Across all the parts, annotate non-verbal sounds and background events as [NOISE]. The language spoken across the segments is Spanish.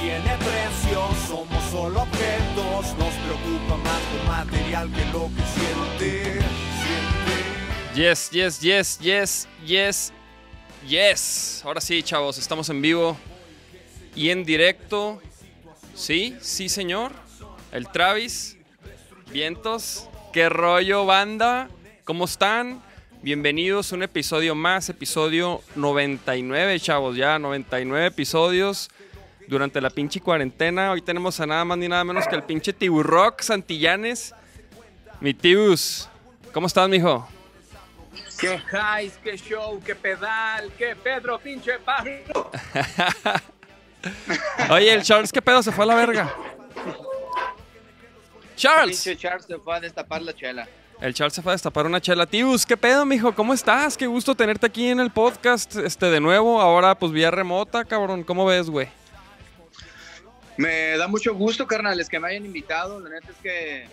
Tiene precio, somos solo objetos, nos preocupa más lo material que lo que siente. Yes, yes, yes, yes, yes, yes. Ahora sí, chavos, estamos en vivo y en directo. Sí, sí, señor. El Travis. Vientos. ¿Qué rollo, banda? ¿Cómo están? Bienvenidos a un episodio más, episodio 99, chavos, ya 99 episodios durante la pinche cuarentena. Hoy tenemos a nada más ni nada menos que al pinche Tiburrock Santillanes. Mi Tibus, ¿cómo estás, mijo? Qué highs, qué show, qué pedal, qué Pedro, pinche Pablo. [LAUGHS] Oye, el Charles, ¿qué pedo? Se fue a la verga. Charles. Pinche Charles se fue a destapar la chela. El Charles se fue a destapar una chela. Tibus, ¿qué pedo, mijo? ¿Cómo estás? Qué gusto tenerte aquí en el podcast, este, de nuevo. Ahora, pues, vía remota, cabrón. ¿Cómo ves, güey? Me da mucho gusto, carnales, que me hayan invitado. La neta es que,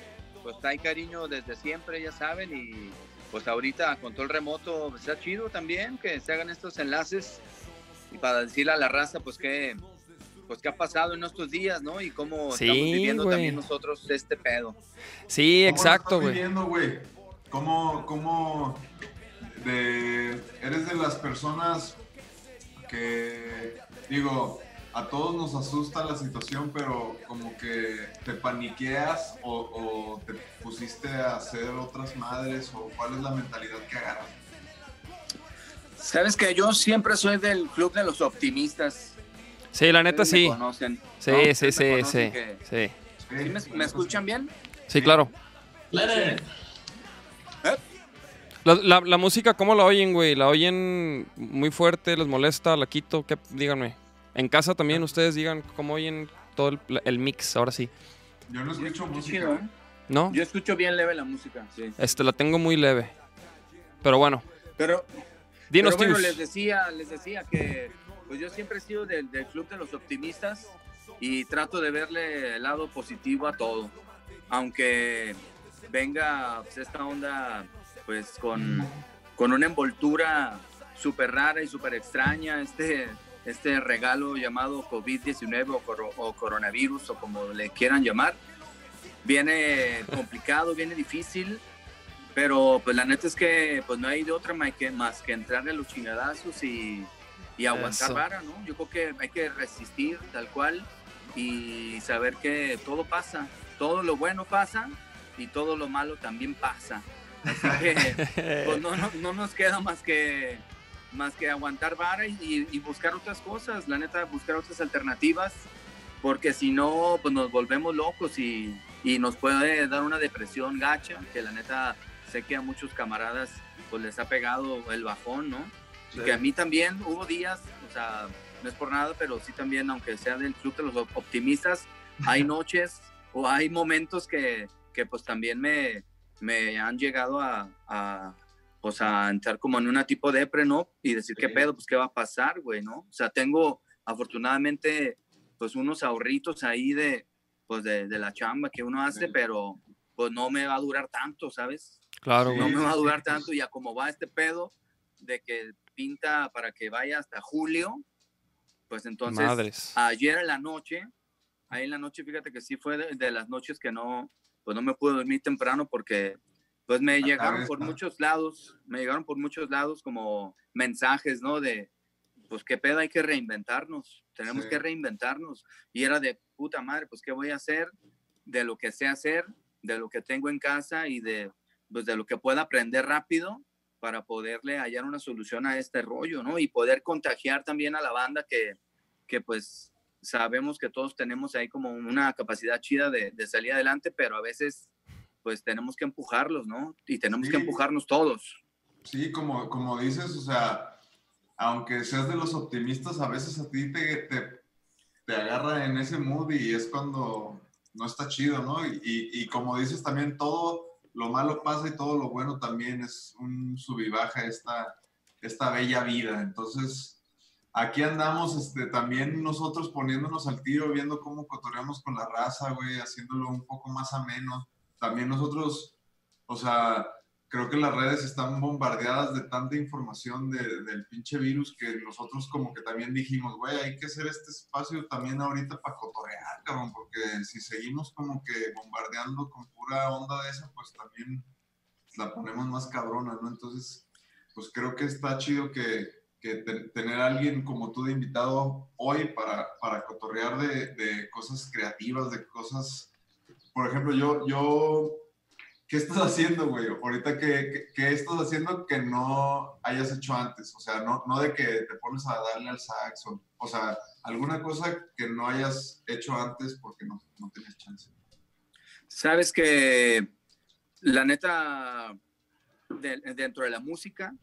pues, hay cariño desde siempre, ya saben. Y, pues, ahorita, con todo el remoto, pues, está chido también que se hagan estos enlaces. Y para decirle a la raza, pues, que pues qué ha pasado en estos días, ¿no? Y cómo Sí, estamos viviendo también nosotros este pedo. Sí, ¿Cómo lo exacto, güey. viviendo, güey? ¿Cómo, cómo de, eres de las personas que, digo, a todos nos asusta la situación, pero como que te paniqueas o, o te pusiste a hacer otras madres o cuál es la mentalidad que agarras? Sabes que yo siempre soy del club de los optimistas. Sí, la neta me sí. conocen, Sí, ¿no? sí, me sí, conocen sí. que- Sí, ¿Sí me, me escuchan bien? sí, claro. ¿Eh? La, la- la música, ¿cómo la oyen, güey? ¿La oyen muy fuerte? ¿Les molesta? ¿La quito? ¿Qué? Díganme. En casa también ustedes digan cómo oyen todo el, el mix, ahora sí. Yo no escucho Qué música. chido, ¿eh? ¿No? Yo escucho bien leve la música, sí. Este, la tengo muy leve. Pero bueno, Pero, dinos, pero bueno, les decía, les decía que pues yo siempre he sido del, del club de los optimistas y trato de verle el lado positivo a todo. Aunque venga pues, esta onda pues con, con una envoltura súper rara y súper extraña, este, este regalo llamado COVID-19 o, coro- o coronavirus o como le quieran llamar. Viene complicado, viene difícil, pero pues la neta es que pues no hay de otra más que, más que entrarle a los chingadazos y, y aguantar Eso. vara, ¿no? Yo creo que hay que resistir tal cual y saber que todo pasa, todo lo bueno pasa y todo lo malo también pasa. Así que pues no, no, no nos queda más que más que aguantar vara y, y buscar otras cosas, la neta, buscar otras alternativas, porque si no, pues nos volvemos locos y, y nos puede dar una depresión gacha, que la neta sé que a muchos camaradas pues les ha pegado el bajón, ¿no? Y Sí. que a mí también hubo días, o sea, no es por nada, pero sí también, aunque sea del club de los op- optimistas, hay [LAUGHS] noches o hay momentos que, que pues también me, me han llegado a, a, pues, a entrar como en una tipo de depre, ¿no? Y decir, ¿qué Sí. pedo? Pues, ¿qué va a pasar, güey, no? O sea, tengo afortunadamente, pues, unos ahorritos ahí de, pues, de, de la chamba que uno hace, Sí. pero, pues, no me va a durar tanto, ¿sabes? Claro, Sí. No me va a durar tanto y a como va este pedo de que pinta para que vaya hasta julio, pues entonces Madres. ayer en la noche, ahí en la noche, fíjate que sí fue de, de las noches que no, pues no me pude dormir temprano porque pues me llegaron por muchos lados, me llegaron por muchos lados como mensajes, ¿no? De, pues qué pedo, hay que reinventarnos, tenemos Sí. que reinventarnos. Y era de puta madre, pues qué voy a hacer de lo que sé hacer, de lo que tengo en casa y de, pues, de lo que pueda aprender rápido para poderle hallar una solución a este rollo, ¿no? Y poder contagiar también a la banda que, que pues sabemos que todos tenemos ahí como una capacidad chida de, de salir adelante, pero a veces pues tenemos que empujarlos, ¿no? Y tenemos que empujarnos todos. Sí, como, como dices, o sea, aunque seas de los optimistas, a veces a ti te, te, te agarra en ese mood y es cuando no está chido, ¿no? Y, y, como dices también, todo lo malo pasa y todo lo bueno también es un sub y baja esta, esta bella vida. Entonces, aquí andamos este, también nosotros poniéndonos al tiro, viendo cómo cotoreamos con la raza, güey, haciéndolo un poco más ameno. También nosotros, o sea, creo que las redes están bombardeadas de tanta información del pinche virus que nosotros como que también dijimos, güey, hay que hacer este espacio también ahorita para cotorrear, cabrón, porque si seguimos como que bombardeando con pura onda de esa, pues también la ponemos más cabrona, ¿no? Entonces, pues creo que está chido que, que tener a alguien como tú de invitado hoy para, para cotorrear de, de cosas creativas, de cosas... Por ejemplo, yo, yo ¿qué estás haciendo, güey? Ahorita, ¿qué, ¿qué, estás haciendo que no hayas hecho antes? O sea, no, no de que te pones a darle al saxo, o sea, alguna cosa que no hayas hecho antes porque no, no tenías chance. Sabes que la neta, dentro de la música,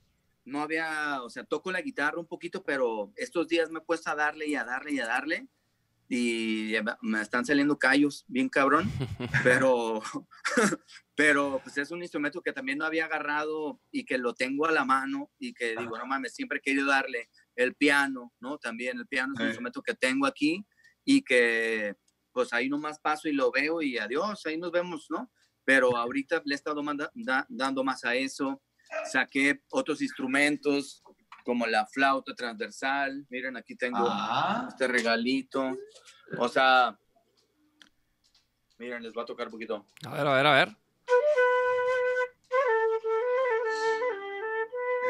no había, o sea, toco la guitarra un poquito, pero estos días me he puesto a darle y a darle y a darle y me están saliendo callos bien cabrón, [LAUGHS] pero, [LAUGHS] pero pues es un instrumento que también no había agarrado y que lo tengo a la mano y que digo, no mames, siempre he querido darle el piano, ¿no? También el piano es un instrumento que tengo aquí y que pues ahí nomás paso y lo veo y adiós, ahí nos vemos, ¿no? Pero ahorita le he estado dando más a eso, saqué otros instrumentos, como la flauta transversal. Miren, aquí tengo ah. este regalito. O sea, miren, les va a tocar un poquito. A ver, a ver, a ver.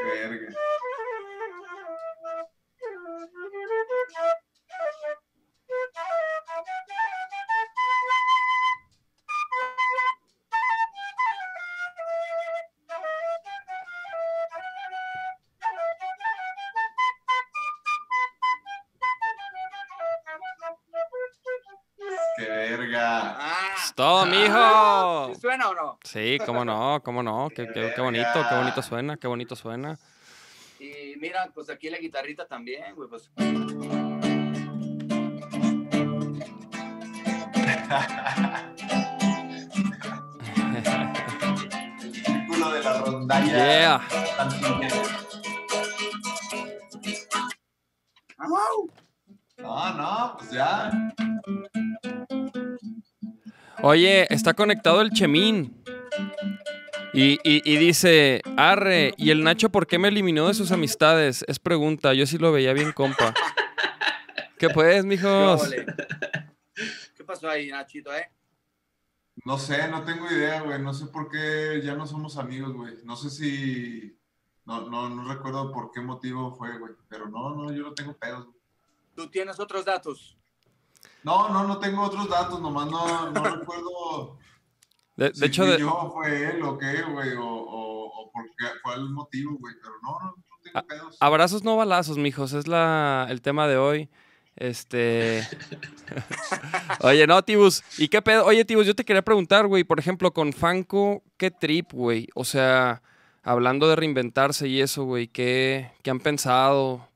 Verga. Todo, mijo. ¿Sí ¿Suena o no? Sí, cómo no, cómo no. [LAUGHS] Qué, qué, bonito, qué bonito suena, qué bonito suena. Y mira, pues aquí la guitarrita también, güey, pues. [LAUGHS] Círculo de la rondalla. Yeah. No, no, pues ya. Oye, está conectado el Chemín. Y, dice, arre, ¿y el Nacho por qué me eliminó de sus amistades? Es pregunta, yo sí lo veía bien, compa. ¿Qué pues, mijos? ¿Qué pasó ahí, Nachito, eh? No sé, no tengo idea, güey. No sé por qué ya no somos amigos, güey. No sé si... No, no, no recuerdo por qué motivo fue, güey. Pero no, no, yo no tengo pedos. ¿Tú tienes otros datos? No, no, no tengo otros datos, nomás no, no recuerdo. De, si hecho, de... yo fue él o qué, güey, o, o, por qué el motivo, güey, pero no, no, no tengo pedos. Abrazos no balazos, mijos, es la, el tema de hoy. Este. [LAUGHS] Oye, no, Tibus. ¿Y qué pedo? Oye, Tibus, yo te quería preguntar, güey, por ejemplo, con Fanco, ¿qué trip, güey? O sea, hablando de reinventarse y eso, güey, ¿qué, ¿qué han pensado?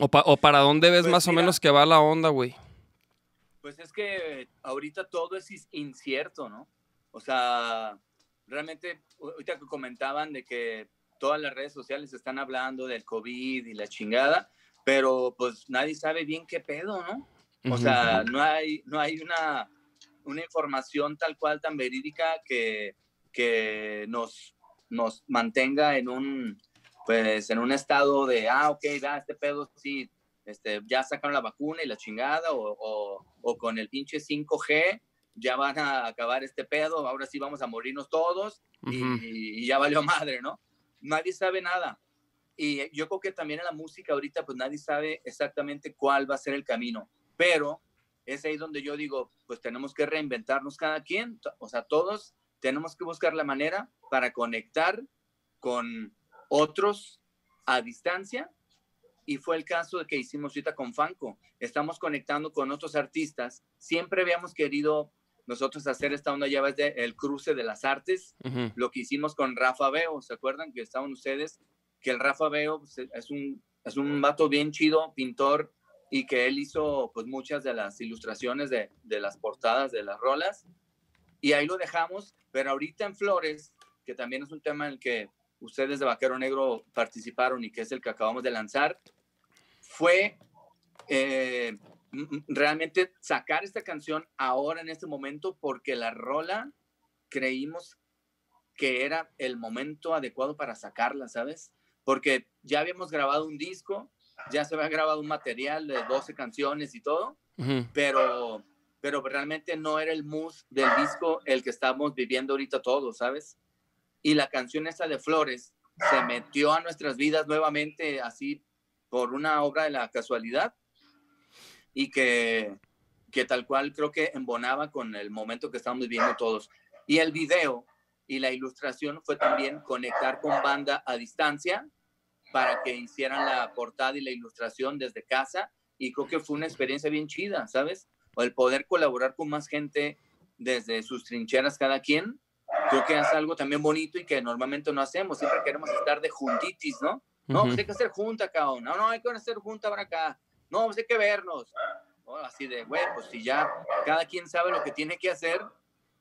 O, para dónde ves pues más o menos que va la onda, güey? Pues es que ahorita todo es incierto, ¿no? O sea, realmente, ahorita que comentaban de que todas las redes sociales están hablando del COVID y la chingada, pero pues nadie sabe bien qué pedo, ¿no? O sea, no hay, no hay una, una información tal cual tan verídica que, que nos, nos mantenga en un, pues en un estado de, ah, ok, va, este pedo sí, este, ya sacaron la vacuna y la chingada, o, o, con el pinche 5G, ya van a acabar este pedo, ahora sí vamos a morirnos todos y, ya valió madre, ¿no? Nadie sabe nada. Y yo creo que también en la música ahorita, pues nadie sabe exactamente cuál va a ser el camino, pero es ahí donde yo digo, pues tenemos que reinventarnos cada quien, o sea, todos tenemos que buscar la manera para conectar con otros a distancia y fue el caso de que hicimos ahorita con Fanco. Estamos conectando con otros artistas. Siempre habíamos querido nosotros hacer esta onda ya ves de el cruce de las artes, lo que hicimos con Rafa Veo, ¿se acuerdan que estaban ustedes? Que el Rafa Veo pues, es un es un vato bien chido, pintor y que él hizo pues muchas de las ilustraciones de, de las portadas de las rolas. Y ahí lo dejamos, pero ahorita en Flores, que también es un tema en el que ustedes de Vaquero Negro participaron y que es el que acabamos de lanzar, fue eh, realmente sacar esta canción ahora en este momento porque la rola creímos que era el momento adecuado para sacarla, ¿sabes? Porque ya habíamos grabado un disco, ya se había grabado un material de 12 canciones y todo, pero, pero realmente no era el mood del disco el que estamos viviendo ahorita todos, ¿sabes? Y la canción esta de Flores se metió a nuestras vidas nuevamente así por una obra de la casualidad y que, que tal cual creo que embonaba con el momento que estamos viviendo todos. Y el video y la ilustración fue también conectar con banda a distancia para que hicieran la portada y la ilustración desde casa y creo que fue una experiencia bien chida, ¿sabes? O el poder colaborar con más gente desde sus trincheras cada quien, creo que es algo también bonito y que normalmente no hacemos, siempre queremos estar de juntitis, ¿no? No, pues hay que hacer junta, cabrón. No, no, hay que hacer junta para acá. No, pues hay que vernos. así de, güey, pues si ya cada quien sabe lo que tiene que hacer,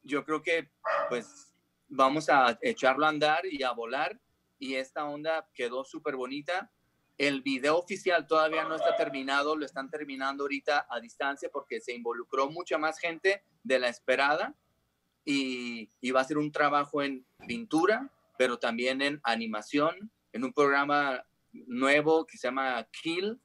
yo creo que pues vamos a echarlo a andar y a volar. Y esta onda quedó súper bonita. El video oficial todavía no está terminado, lo están terminando ahorita a distancia porque se involucró mucha más gente de la esperada y, y va a ser un trabajo en pintura, pero también en animación, en un programa nuevo que se llama Kill,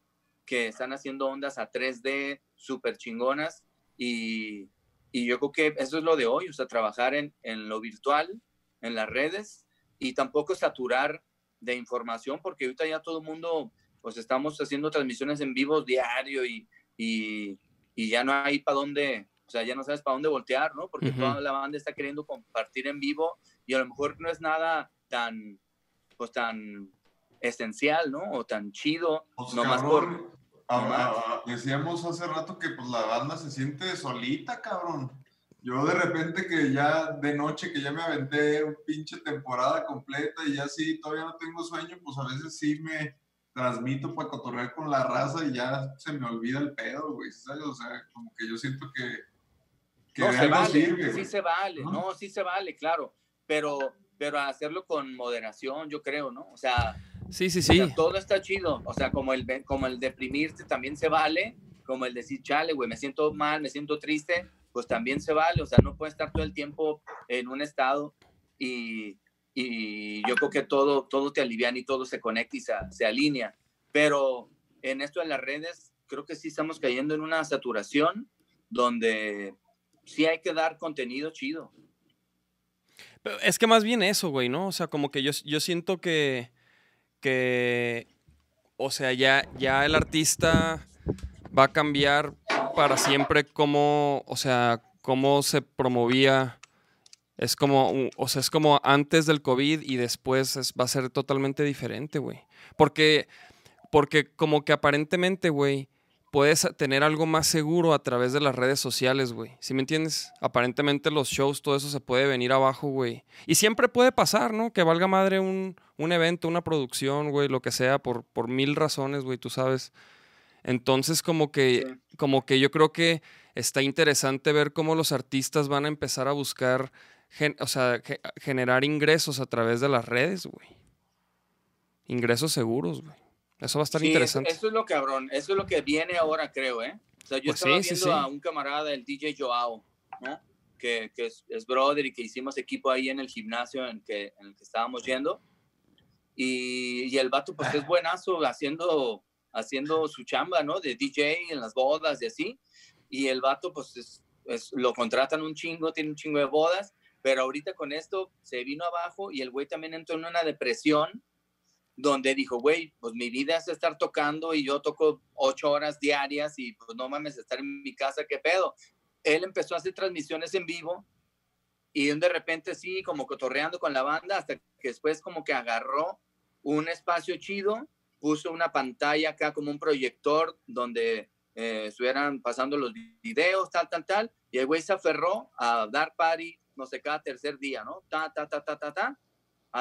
que están haciendo ondas a 3D súper chingonas. Y, y, yo creo que eso es lo de hoy, o sea, trabajar en, en, lo virtual, en las redes y tampoco saturar de información porque ahorita ya todo el mundo, pues estamos haciendo transmisiones en vivo diario y, y, y ya no hay para dónde, o sea, ya no sabes para dónde voltear, ¿no? Porque toda la banda está queriendo compartir en vivo y a lo mejor no es nada tan, pues tan esencial, ¿no? O tan chido, Pues, nomás cabrón, por... decíamos hace rato que pues la banda se siente solita, cabrón. Yo de repente que ya de noche que ya me aventé un pinche temporada completa y ya sí, todavía no tengo sueño, pues a veces sí me transmito para cotorrear con la raza y ya se me olvida el pedo, güey, ¿sabes? O sea, como que yo siento que, que no, se vale, sirve, sí se vale, ¿no? ¿no? sí se vale, claro, pero, pero hacerlo con moderación, yo creo, ¿no? O sea, Sí, sí, o sea, sí. todo está chido, o sea, como el, como el deprimirte también se vale, como el decir, chale, güey, me siento mal, me siento triste, pues también se vale, o sea, no puedes estar todo el tiempo en un estado y, y yo creo que todo, todo te alivia y todo se conecta y se, se alinea, pero en esto de las redes, creo que sí estamos cayendo en una saturación donde sí hay que dar contenido chido. Es que más bien eso, güey, ¿no? O sea, como que yo, yo siento que, que, o sea, ya, ya el artista va a cambiar para siempre cómo, o sea, cómo se promovía. Es como, o sea, es como antes del COVID y después es- va a ser totalmente diferente, güey. Porque, porque como que aparentemente, güey, puedes tener algo más seguro a través de las redes sociales, güey. ¿Sí me entiendes? Aparentemente los shows, todo eso se puede venir abajo, güey. Y siempre puede pasar, ¿no? Que valga madre un, un evento, una producción, güey, lo que sea, por, por mil razones, güey, tú sabes. Entonces, como que, como que yo creo que está interesante ver cómo los artistas van a empezar a buscar, gen- o sea, ge- generar ingresos a través de las redes, güey. Ingresos seguros, güey. Eso va a estar Sí, eso- interesante. Eso, es lo cabrón, eso es lo que viene ahora, creo, ¿eh? O sea, yo Pues estaba sí, sí, viendo sí. a un camarada, el DJ Joao, ¿no? Que, que es, es brother y que hicimos equipo ahí en el gimnasio en, que, en el que estábamos yendo. Y, y el vato, pues es buenazo haciendo, haciendo su chamba, ¿no? De DJ en las bodas y así. Y el vato, pues es- es- lo contratan un chingo, tiene un chingo de bodas, pero ahorita con esto se vino abajo y el güey también entró en una depresión donde dijo, güey, pues mi vida es estar tocando y yo toco ocho horas diarias y pues no mames, estar en mi casa, ¿qué pedo? Él empezó a hacer transmisiones en vivo y de repente sí, como cotorreando con la banda, hasta que después como que agarró un espacio chido, puso una pantalla acá como un proyector donde eh, estuvieran pasando los videos, tal, tal, tal, y el güey se aferró a dar party, no sé, cada tercer día, ¿no? Ta, ta, ta, ta, ta, ta,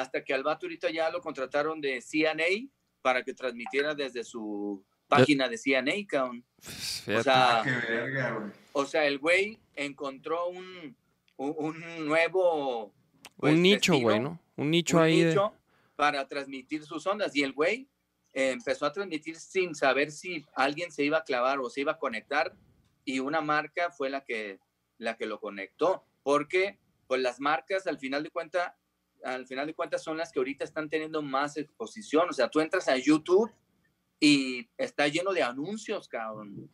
hasta que al vato ahorita ya lo contrataron de CNA para que transmitiera desde su, página de CNA, cabrón. O sea, Ah, verga, o sea, el güey encontró un, un, un nuevo... pues, un nicho, destino, güey, ¿no? Un nicho un ahí de... para transmitir sus ondas. Y el güey eh, empezó a transmitir sin saber si alguien se iba a clavar o se iba a conectar. Y una marca fue la que, la que lo conectó. Porque pues las marcas al final de cuentas al final de cuentas son las que ahorita están teniendo más exposición. O sea, tú entras a YouTube y está lleno de anuncios, cabrón.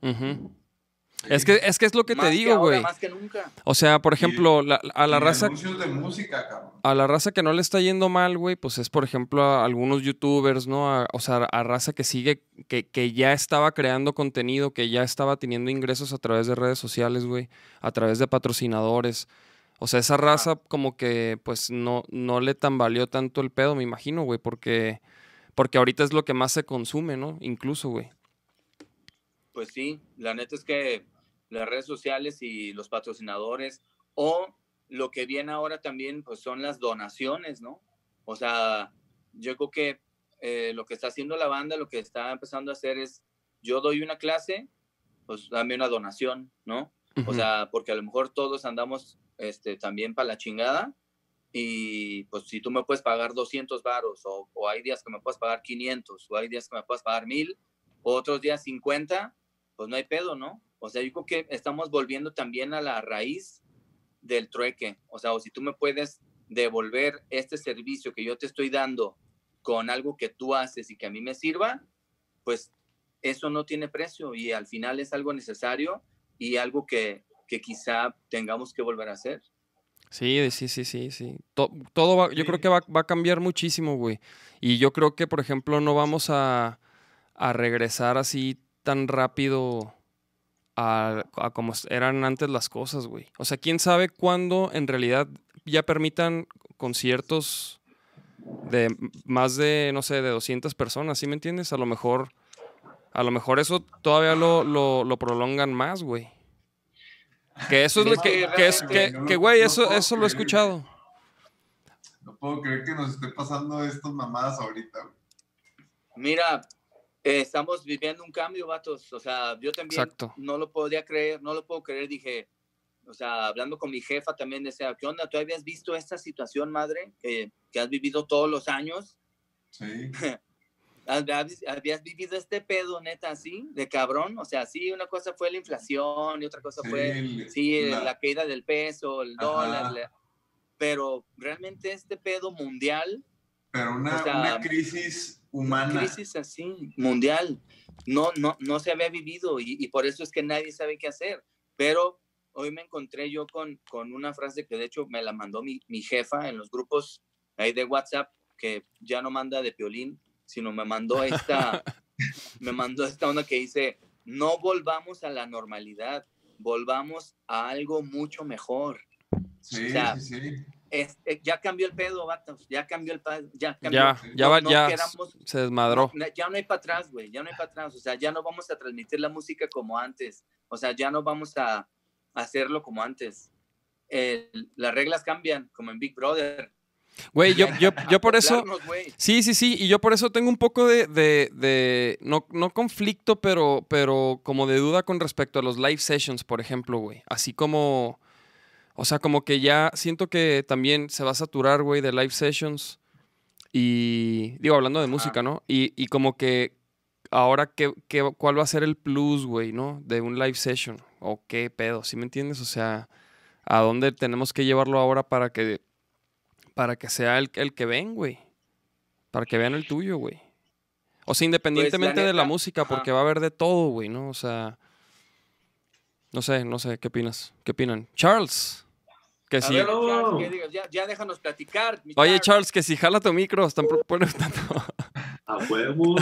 Es que, es que es lo que Más te digo, güey. Más que nunca. O sea, por ejemplo, la- a la raza anuncios de música, cabrón. a la raza que no le está yendo mal, güey, pues es, por ejemplo, a algunos youtubers, ¿no? A- o sea, a raza que sigue, que, que ya estaba creando contenido, que ya estaba teniendo ingresos a través de redes sociales, güey, a través de patrocinadores. O sea, esa raza como que, pues, no, no le tambaleó tanto el pedo, me imagino, güey, porque, porque ahorita es lo que más se consume, ¿no? Incluso, güey. Pues sí, la neta es que las redes sociales y los patrocinadores o lo que viene ahora también pues son las donaciones, ¿no? O sea, yo creo que eh, lo que está haciendo la banda, lo que está empezando a hacer es, yo doy una clase, pues dame una donación, ¿no? O sea, porque a lo mejor todos andamos este, también para la chingada y pues si tú me puedes pagar 200 varos o, o hay días que me puedes pagar 500 o hay días que me puedes pagar 1000 o otros días 50, pues no hay pedo, ¿no? O sea, yo creo que estamos volviendo también a la raíz del trueque. O sea, o si tú me puedes devolver este servicio que yo te estoy dando con algo que tú haces y que a mí me sirva, pues eso no tiene precio y al final es algo necesario y algo que, que quizá tengamos que volver a hacer. Sí, sí, sí, sí, sí. To- todo va, yo creo que va, va a cambiar muchísimo, güey. Y yo creo que, por ejemplo, no vamos a, a regresar así tan rápido a, a como eran antes las cosas, güey. O sea, quién sabe cuándo en realidad ya permitan conciertos de más de, no sé, de 200 personas, ¿sí me entiendes? A lo mejor, a lo mejor eso todavía lo, lo, lo prolongan más, güey. Que eso es lo que, que que es, realmente que, no- que, güey, no eso, eso lo he escuchado. No puedo creer que nos esté pasando estas mamadas ahorita, güey. Mira, eh, estamos viviendo un cambio, vatos. O sea, yo también Exacto. no lo podía creer, no lo puedo creer. Dije, o sea, hablando con mi jefa también decía, ¿qué onda? ¿Tú habías visto esta situación, madre, que, que has vivido todos los años? Sí. [LAUGHS] ¿Habías, vivido este pedo, neta, así, de cabrón? O sea, sí, una cosa fue la inflación y otra cosa Sí, fue, el- sí, la- la caída del peso, el Ajá. dólar. la- pero realmente este pedo mundial Pero una, o sea, una crisis humana. crisis así, mundial, no, no, no se había vivido y, y por eso es que nadie sabe qué hacer. Pero hoy me encontré yo con, con una frase que de hecho me la mandó mi, mi jefa en los grupos ahí de WhatsApp, que ya no manda de piolín, sino me mandó esta, [LAUGHS] me mandó esta onda que dice, no volvamos a la normalidad, volvamos a algo mucho mejor. Sí, o sea, sí, sí. Este, ya cambió el pedo, vatos, ya cambió el pedo, ya cambió. Ya, ya, No- va, no ya queramos- se desmadró. no, ya no hay para atrás, güey, ya no hay para atrás, o sea, ya no vamos a transmitir la música como antes, o sea, ya no vamos a hacerlo como antes. El- las reglas cambian, como en Big Brother. Güey, yo, yo, [LAUGHS] yo por eso... Sí, sí, sí, y yo por eso tengo un poco de, de, de- no, no conflicto, pero, pero como de duda con respecto a los live sessions, por ejemplo, güey. Así como, o sea, como que ya siento que también se va a saturar, güey, de live sessions. Y digo, hablando de música, ¿no? Y, y como que ahora, ¿qué, qué, cuál va a ser el plus, güey, ¿no? De un live session. O qué pedo, ¿sí me entiendes? O sea, ¿a dónde tenemos que llevarlo ahora para que, para que sea el, el que ven, güey? Para que vean el tuyo, güey. O sea, independientemente de la neta, música, ajá. porque va a haber de todo, güey, ¿no? O sea, no sé, no sé, ¿qué opinas? ¿Qué opinan? Charles, que ver, Charles, ¿qué digas? ya, ya déjanos platicar. mi Oye, Charles. Charles, que si jala tu micro, están preguntando. [LAUGHS] A huevo.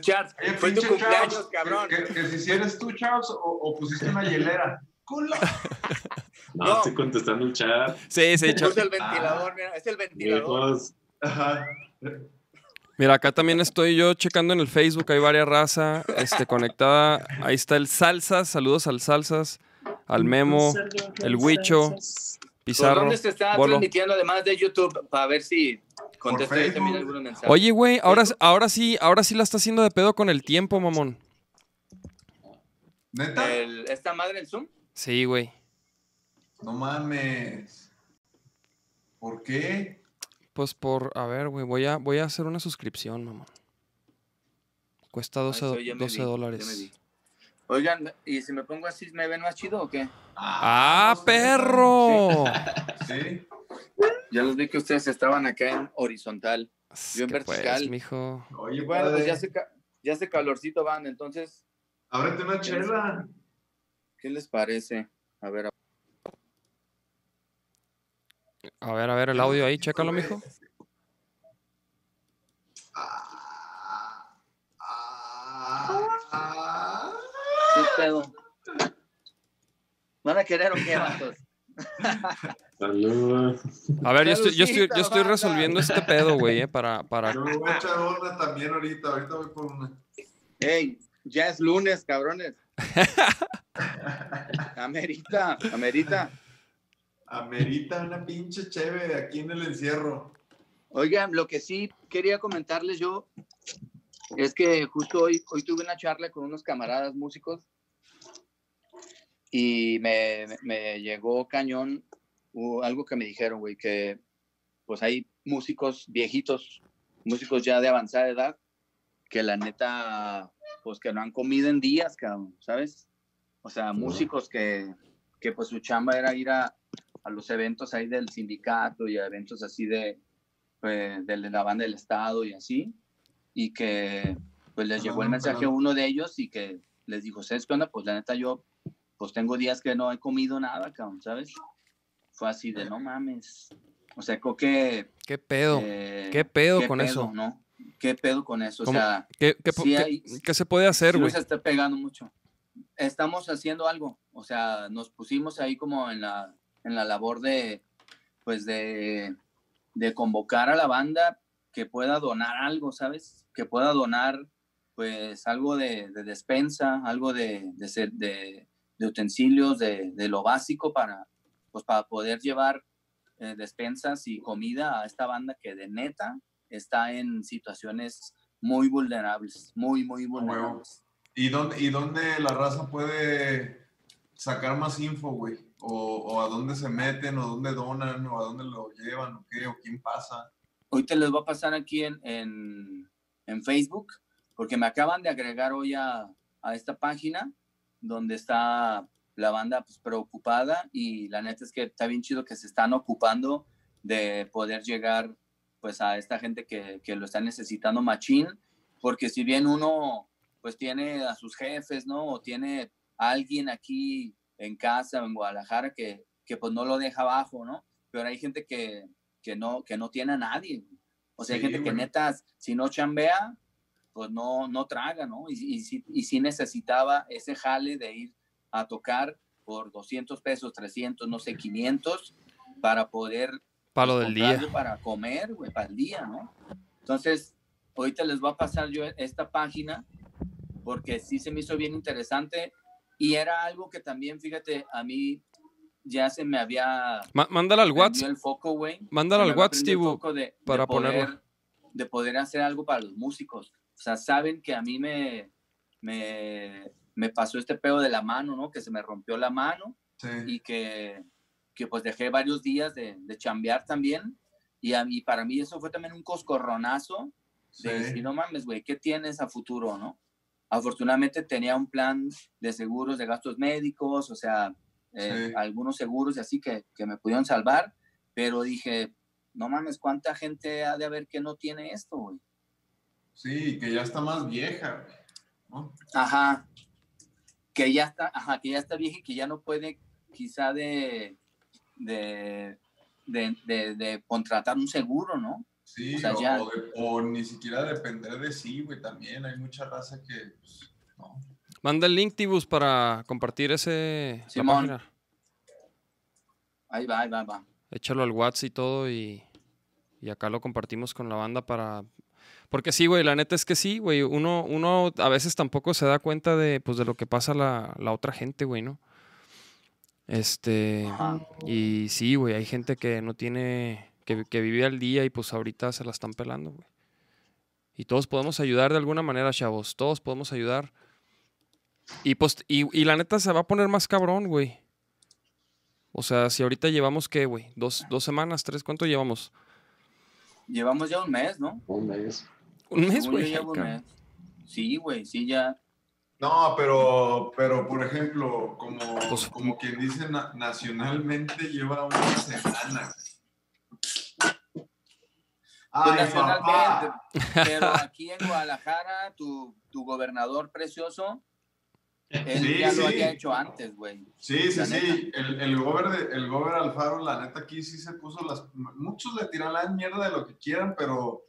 Charles, Oye, fue tu cumpleaños, Charles, cabrón. Que, que- que si eres tú, Charles, o, o pusiste una hielera. ¡Culo! [LAUGHS] No, No. estoy contestando el chat. Sí, sí. Puse el ventilador, mira, es el ventilador. Viejos. Ajá. Mira, acá también estoy yo checando en el Facebook, hay varias raza este, conectada. Ahí está el Salsas, saludos al Salsas, al Memo, el Huicho, ¿Por Pizarro, dónde se está Bolo. transmitiendo además de YouTube? Para ver si Contesto ahí también algunos mensajes. Oye, güey, ahora, ahora sí, ahora sí la está haciendo de pedo con el tiempo, mamón. ¿Neta? El- ¿Esta madre el Zoom? Sí, güey. No mames. ¿Por qué? Pues por, a ver, güey, voy a, voy a hacer una suscripción, mamón. Cuesta 12, Ay, do- soy- ya me 12 vi, ya me dólares. Oigan, ¿y si me pongo así me ven más chido o qué? ¡Ah, sé. perro! Sí. Ya los vi que ustedes estaban acá en horizontal. Yo en ¿Qué pues, vertical. mijo? Oye, Y bueno, pues ya hace, ya hace calorcito van, entonces, ábrete una chela. ¿Qué les parece? A ver, A ver, a ver el audio ahí, chécalo, mijo. Ah, ah, ah. ¿qué pedo? ¿Van a querer o qué, vatos? Salud. A ver, yo estoy, yo estoy, yo estoy resolviendo este pedo, güey, eh, para, para... Yo voy a echar una también ahorita. Ahorita voy por una. Ey, ya es lunes, cabrones. [LAUGHS] Amerita, amerita. Amerita una pinche cheve aquí en el encierro. Oigan, lo que sí quería comentarles yo es que justo hoy, hoy tuve una charla con unos camaradas músicos y me, me llegó cañón uh, algo que me dijeron, güey, que pues hay músicos viejitos, músicos ya de avanzada edad, que la neta, pues que no han comido en días, cabrón, ¿sabes? O sea, músicos que, que pues su chamba era ir a, a los eventos ahí del sindicato y a eventos así de, pues, de la banda del estado y así, y que pues les llegó el Perdón, mensaje a uno de ellos y que les dijo, ¿sabes qué onda? Pues la neta yo, pues tengo días que no he comido nada, cabrón, ¿sabes? Fue así de, no mames. O sea, creo que... ¿Qué pedo? eh, ¿Qué pedo ¿qué con pedo, eso? ¿no? ¿Qué pedo con eso? O sea, ¿Qué, se puede hacer, güey? nos está pegando mucho. Estamos haciendo algo, o sea, nos pusimos ahí como en la, en la labor de, pues de, de convocar a la banda que pueda donar algo, ¿sabes? Que pueda donar, pues, algo de, de despensa, algo de, de, ser- de- de utensilios, de, de lo básico para, pues, para poder llevar eh, despensas y comida a esta banda que de neta está en situaciones muy vulnerables, muy, muy vulnerables. ¿Y dónde, ¿Y dónde la raza puede sacar más info, güey? O, o a dónde se meten, o dónde donan, o a dónde lo llevan, o qué, o quién pasa. Hoy te les voy a pasar aquí en, en, en Facebook, porque me acaban de agregar hoy a, a esta página donde está la banda pues, preocupada y la neta es que está bien chido que se están ocupando de poder llegar pues a esta gente que, que lo está necesitando machín, porque si bien uno pues tiene a sus jefes, ¿no? O tiene a alguien aquí en casa en Guadalajara que, que pues no lo deja abajo, ¿no? Pero hay gente que, que no, que no tiene a nadie. O sea, hay Sí, gente que güey. neta, si no chambea, pues no, no traga, ¿no? Y, y, sí- y sí necesitaba ese jale de ir a tocar por 200 pesos, 300, no sé, 500, para poder Palo pues, del día. Para comer, güey, para el día, ¿no? Entonces, ahorita les voy a pasar yo esta página porque sí se me hizo bien interesante y era algo que también, fíjate, a mí ya se me había Ma- mándala al WhatsApp. el foco, güey. Mándala al WhatsApp, de para poder- ponerlo. De poder hacer algo para los músicos. O sea, saben que a mí me, me, me pasó este pedo de la mano, ¿no? Que se me rompió la mano Sí. y que, que pues dejé varios días de, de chambear también. Y, a mí, para mí eso fue también un coscorronazo de Sí. decir, no mames, güey, ¿qué tienes a futuro, no? Afortunadamente tenía un plan de seguros de gastos médicos, o sea, eh, Sí. algunos seguros y así que, que me pudieron salvar, pero dije, no mames, ¿cuánta gente ha de haber que no tiene esto, güey? Sí, que ya está más vieja. ¿no? Ajá. Que ya está, ajá, que ya está vieja y que ya no puede quizá de, de, de, de- de contratar un seguro, ¿no? Sí, O sea, o, ya- o de- o ni siquiera depender de sí, güey, también. Hay mucha raza que, pues, no. Manda el link, Tibus, para compartir ese Simón. página. Ahí va, ahí va, ahí va. Échalo al WhatsApp y todo y, y acá lo compartimos con la banda para... Porque sí, güey, la neta es que sí, güey. Uno, uno a veces tampoco se da cuenta de, pues, de lo que pasa la, la otra gente, güey, ¿no? Este... Ajá. Y sí, güey, hay gente que no tiene... que, que vivía el día y pues ahorita se la están pelando, güey. Y todos podemos ayudar de alguna manera, chavos. Todos podemos ayudar. Y, pues, y, y la neta se va a poner más cabrón, güey. O sea, si ahorita llevamos, ¿qué, güey? Dos, dos semanas, tres, ¿cuánto llevamos? Llevamos ya un mes, ¿no? Un mes. Un mes, güey. Sí, güey, sí, ya. No, pero, pero por ejemplo, como, Pues- como quien dice na- nacionalmente lleva una semana. Pues Ay, nacionalmente, papá. pero aquí en Guadalajara, tu, tu gobernador precioso, él Sí, ya sí. lo había hecho antes, güey. Sí, sí, La sí. El, el, gober de- el gober Alfaro, la neta, aquí sí se puso las. Muchos le tirarán mierda de lo que quieran, pero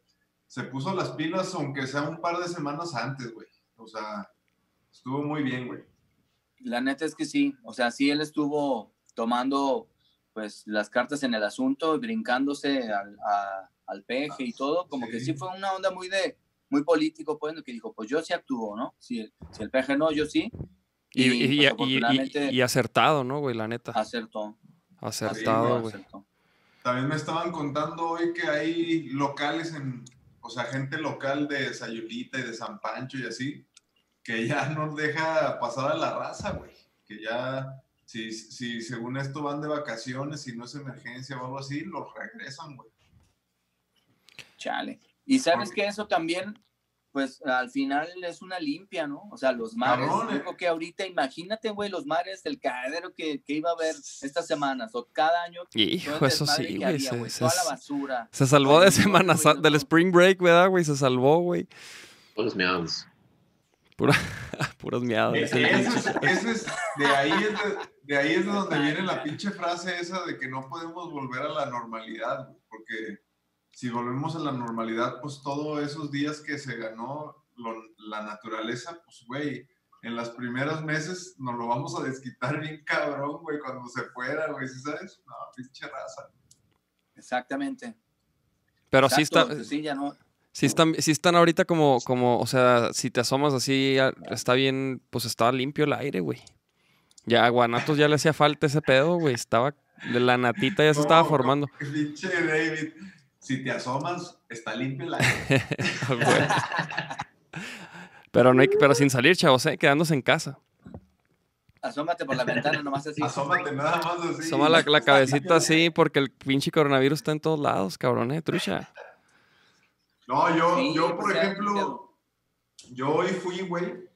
se puso las pilas, aunque sea un par de semanas antes, güey. O sea, estuvo muy bien, güey. La neta es que sí, o sea, sí él estuvo tomando pues las cartas en el asunto, brincándose al, a- al peje y todo, como que Sí. fue una onda muy de muy político, pues, que dijo, pues yo sí actúo, ¿no? Si el, si el peje no, yo sí. Y, y, pues, y- y- afortunadamente y acertado, ¿no, güey? La neta. acertó. Acertado, Sí, güey. acertó. También me estaban contando hoy que hay locales en. O sea, gente local de Sayulita y de San Pancho y así, que ya [LAUGHS] no deja pasar a la raza, güey. Que ya. Si, si según esto van de vacaciones y no es emergencia o algo así, los regresan, güey. Chale. Y sabes Porque- que eso también, pues al final es una limpia, ¿no? O sea, los mares, yo eh. que ahorita, imagínate, güey, los mares, el cagadero que, que iba a haber estas semanas o cada año. Hijo, eso sí, que güey. Se, se- Toda la basura. se salvó de Ay, Semana del. Spring Break, ¿verdad, güey? Se salvó, güey. Todos los meados. Pura, [LAUGHS] puros miados. Dice el ese pinche. es- es- de, ahí es de, de ahí es de donde viene la pinche frase esa de que no podemos volver a la normalidad, güey, porque si volvemos a la normalidad, pues todos esos días que se ganó lo- la naturaleza, pues, güey, en las primeras meses nos lo vamos a desquitar bien cabrón, güey, cuando se fuera, güey, ¿sí sabes? No, pinche raza. Exactamente. Pero sí está, Sí, ya no. Sí están, sí están ahorita como, como, o sea, si te asomas así, está bien, pues estaba limpio el aire, güey. Ya a Guanatos ya le hacía falta ese pedo, güey. Estaba, de la natita ya se estaba No, formando. [LAUGHS] Pinche David, si te asomas, está limpio la... [LAUGHS] Güey. Pero no hay, que- pero sin salir, chavos, ¿eh? quedándose en casa. Asómate por la ventana nomás así. Asómate nada más así. Asoma la, la cabecita [LAUGHS] así porque el pinche coronavirus está en todos lados, cabrón, eh, trucha. No, yo, Sí, yo por ejemplo, yo hoy fui, güey.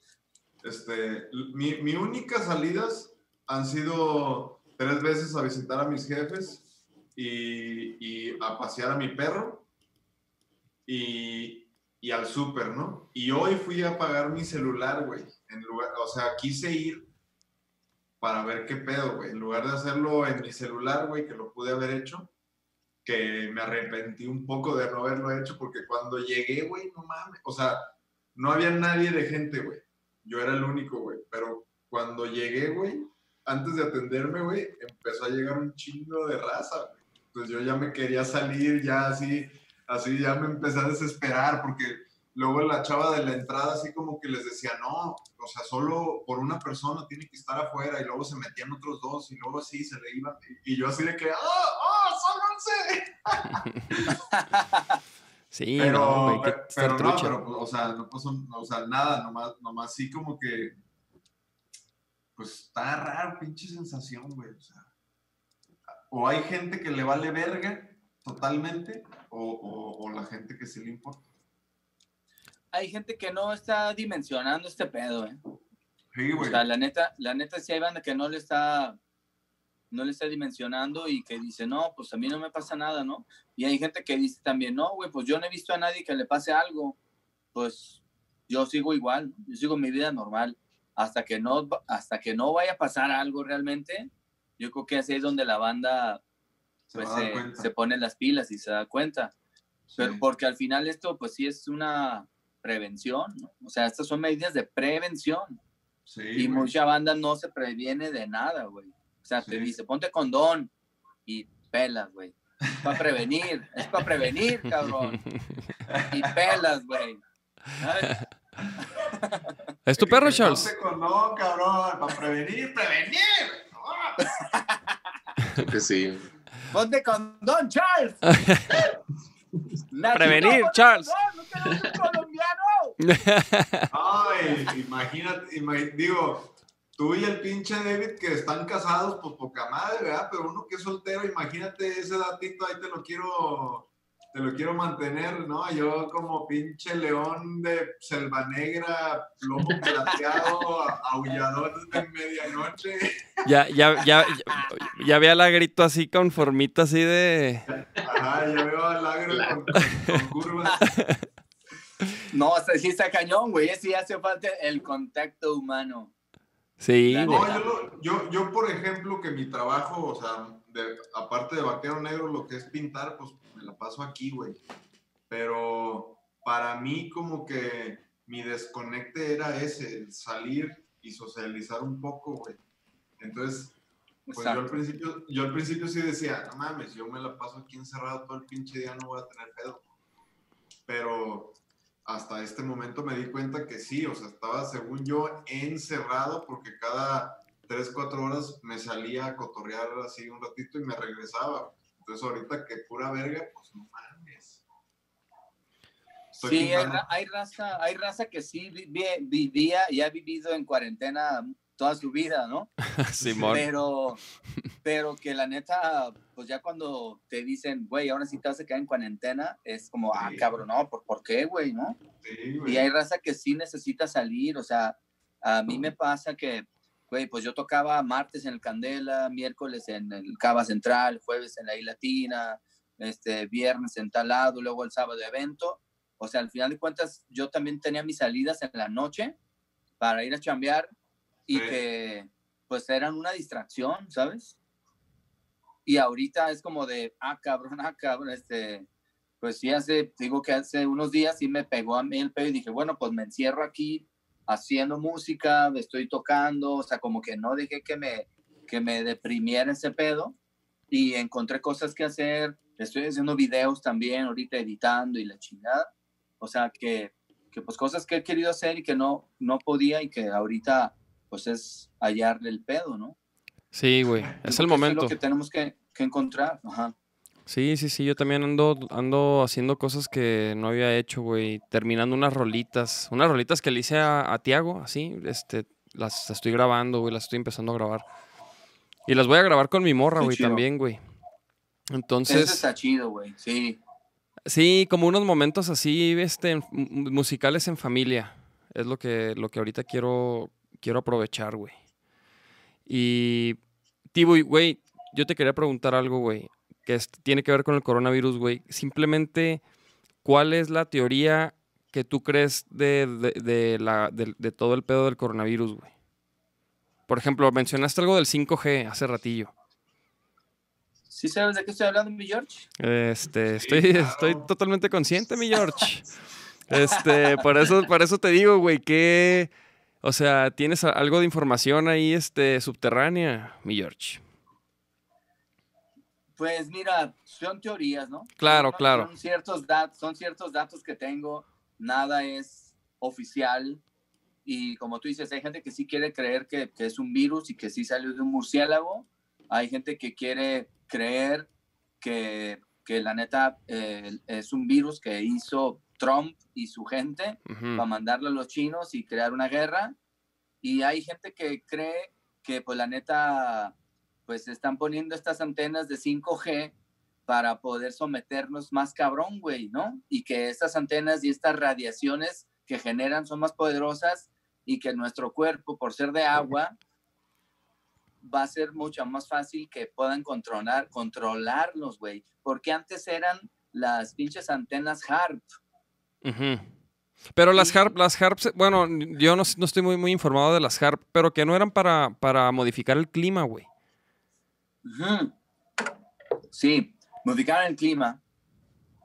Este, mi, mi únicas salidas han sido tres veces a visitar a mis jefes y, y a pasear a mi perro y, y al súper, ¿no? Y hoy fui a pagar mi celular, güey. En lugar, o sea, quise ir para ver qué pedo, güey. En lugar de hacerlo en mi celular, güey, que lo pude haber hecho, que me arrepentí un poco de no haberlo hecho porque cuando llegué, güey, no mames, o sea, no había nadie de gente, güey. Yo era el único, güey, pero cuando llegué, güey, antes de atenderme, güey, empezó a llegar un chingo de raza, güey. Pues yo ya me quería salir, ya así, así ya me empecé a desesperar porque luego la chava de la entrada así como que les decía, no, o sea, solo por una persona tiene que estar afuera y luego se metían otros dos y luego así se le iban y yo así de que, ¡ah, ah, Sí, pero, no, güey, pero no, pero, pues, o sea, no pasó, o sea, nada, nomás, nomás sí como que, pues está raro, pinche sensación, güey, o sea, o hay gente que le vale verga totalmente, o, o, o la gente que sí le importa. Hay gente que no está dimensionando este pedo, ¿eh? Sí, O güey. sea, la neta, la neta sí hay banda que no le está, no le está dimensionando y que dice, no, pues a mí no me pasa nada, ¿no? Y hay gente que dice también, no, güey, pues yo no he visto a nadie que le pase algo. Pues yo sigo igual, yo sigo mi vida normal. Hasta que no, hasta que no vaya a pasar algo realmente, yo creo que así es donde la banda se pues, se, se pone las pilas y se da cuenta. Pero porque al final esto, pues sí es una prevención, ¿no? O sea, estas son medidas de prevención. Sí, Y mucha banda no se previene de nada, güey. O sea, te Sí. dice, ponte condón y pelas, güey. Para prevenir, es para prevenir, cabrón. Y pelas, güey. ¿Sabes? [LAUGHS] ¿Es tu perro, Charles? ponte con- No, cabrón, para prevenir, prevenir. Que sí. Ponte condón, Charles. [LAUGHS] Prevenir, Charles. condón, no te colombiano. [LAUGHS] Ay, imagínate, ima- digo, tú y el pinche David que están casados, pues poca madre, ¿verdad? Pero uno que es soltero, imagínate ese datito, ahí te lo quiero, te lo quiero mantener, ¿no? Yo como pinche león de selva negra, lomo [LAUGHS] plateado, aullador de medianoche. Ya, ya, ya, ya, ya vi a la grito así con formita así de. Ajá, ya veo al agro con, con curvas. [LAUGHS] No, o sea, sí está cañón, güey. Sí hace falta el contacto humano. Sí. No, yo, yo, yo, por ejemplo, que mi trabajo, o sea, de- aparte de vaquero negro, lo que es pintar, pues me la paso aquí, güey. Pero para mí, como que mi desconecte era ese, el salir y socializar un poco, güey. Entonces, pues yo al, principio, yo al principio sí decía, no mames, yo me la paso aquí encerrado todo el pinche día, no voy a tener pedo. Pero hasta este momento me di cuenta que sí, o sea, estaba según yo encerrado porque cada 3, 4 horas me salía a cotorrear así un ratito y me regresaba. Entonces ahorita que pura verga, pues no mames. Estoy Sí, hay, hay raza, hay raza que sí vi- vivía y ha vivido en cuarentena toda su vida, ¿no? [LAUGHS] Simón. Pero, [LAUGHS] pero que la neta, pues ya cuando te dicen, güey, ahora sí te vas a quedar en cuarentena, es como, ah, Sí. cabrón, no, ¿por, ¿por qué, güey, no? Sí, güey. Y hay raza que sí necesita salir, o sea, a mí me pasa que, güey, pues yo tocaba martes en el Candela, miércoles en el Cava Central, jueves en la I Latina, este, viernes en tal lado, luego el sábado evento. O sea, al final de cuentas, yo también tenía mis salidas en la noche para ir a chambear y Sí. que, pues, eran una distracción, ¿sabes? Y ahorita es como de, ah, cabrón, ah, cabrón, este, pues sí, hace, digo que hace unos días sí me pegó a mí el pedo y dije, bueno, pues me encierro aquí haciendo música, me estoy tocando, o sea, como que no dejé que me, que me deprimiera ese pedo y encontré cosas que hacer, estoy haciendo videos también, ahorita editando y la chingada, o sea, que, que pues cosas que he querido hacer y que no, no podía y que ahorita pues es hallarle el pedo, ¿no? Sí, güey. Es el momento. Eso es lo que tenemos que, que encontrar, ajá. Sí, sí, sí, yo también ando, ando haciendo cosas que no había hecho, güey. Terminando unas rolitas. Unas rolitas que le hice a, a Tiago, así, este, las estoy grabando, güey, las estoy empezando a grabar. Y las voy a grabar con mi morra, güey, también, güey. Eso Entonces, está chido, güey, sí. sí, como unos momentos así, este, musicales en familia. Es lo que, lo que ahorita quiero, quiero aprovechar, güey. Y, Tibu, güey, yo te quería preguntar algo, güey, que es- tiene que ver con el coronavirus, güey. Simplemente, ¿cuál es la teoría que tú crees de, de- de la, de, de todo el pedo del coronavirus, güey? Por ejemplo, mencionaste algo del 5G hace ratillo. ¿Sí sabes de qué estoy hablando, mi George? Este, Sí, estoy, claro. estoy totalmente consciente, mi George. Este, por eso, por eso te digo, güey, que, o sea, tienes algo de información ahí, este, subterránea, mi George. Pues mira, son teorías, ¿no? Claro, Son- claro. Son ciertos, dat- son ciertos datos que tengo, nada es oficial. Y como tú dices, hay gente que sí quiere creer que, que es un virus y que sí salió de un murciélago. Hay gente que quiere creer que, que la neta eh, es un virus que hizo Trump y su gente para mandarle a los chinos y crear una guerra. Y hay gente que cree que, pues, la neta, pues, están poniendo estas antenas de 5G para poder someternos más cabrón, güey, ¿no? Y que estas antenas y estas radiaciones que generan son más poderosas y que nuestro cuerpo, por ser de agua, va a ser mucho más fácil que puedan controlar, controlarlos, güey. Porque antes eran las pinches antenas HARP, Ujú. Pero las harp, las harps, bueno, yo no, no estoy muy, muy informado de las harp, pero que no eran para, para modificar el clima, güey. Ujú. Sí, modificaban el clima,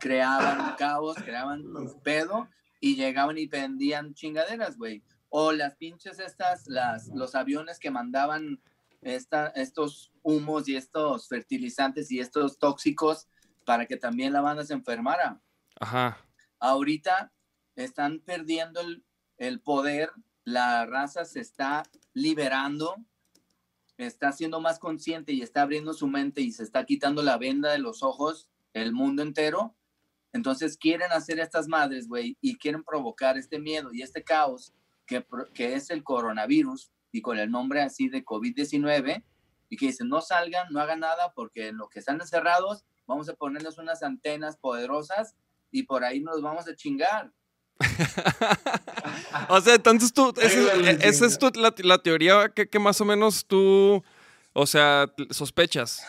creaban un caos, creaban un pedo y llegaban y vendían chingaderas, güey. O las pinches estas, las, los aviones que mandaban esta, estos humos y estos fertilizantes y estos tóxicos para que también la banda se enfermara. Ajá. Ahorita están perdiendo el, el poder, la raza se está liberando está siendo más consciente y está abriendo su mente y se está quitando la venda de los ojos el mundo entero. Entonces quieren hacer estas madres, güey, y quieren provocar este miedo y este caos que, que es el coronavirus y con el nombre así de COVID-19 y que dicen no salgan, no hagan nada porque en lo que están encerrados vamos a ponerles unas antenas poderosas y por ahí nos vamos a chingar. [LAUGHS] O sea, entonces tú, esa Ay, es, la esa es tu- la, la teoría que, que más o menos tú, o sea, sospechas.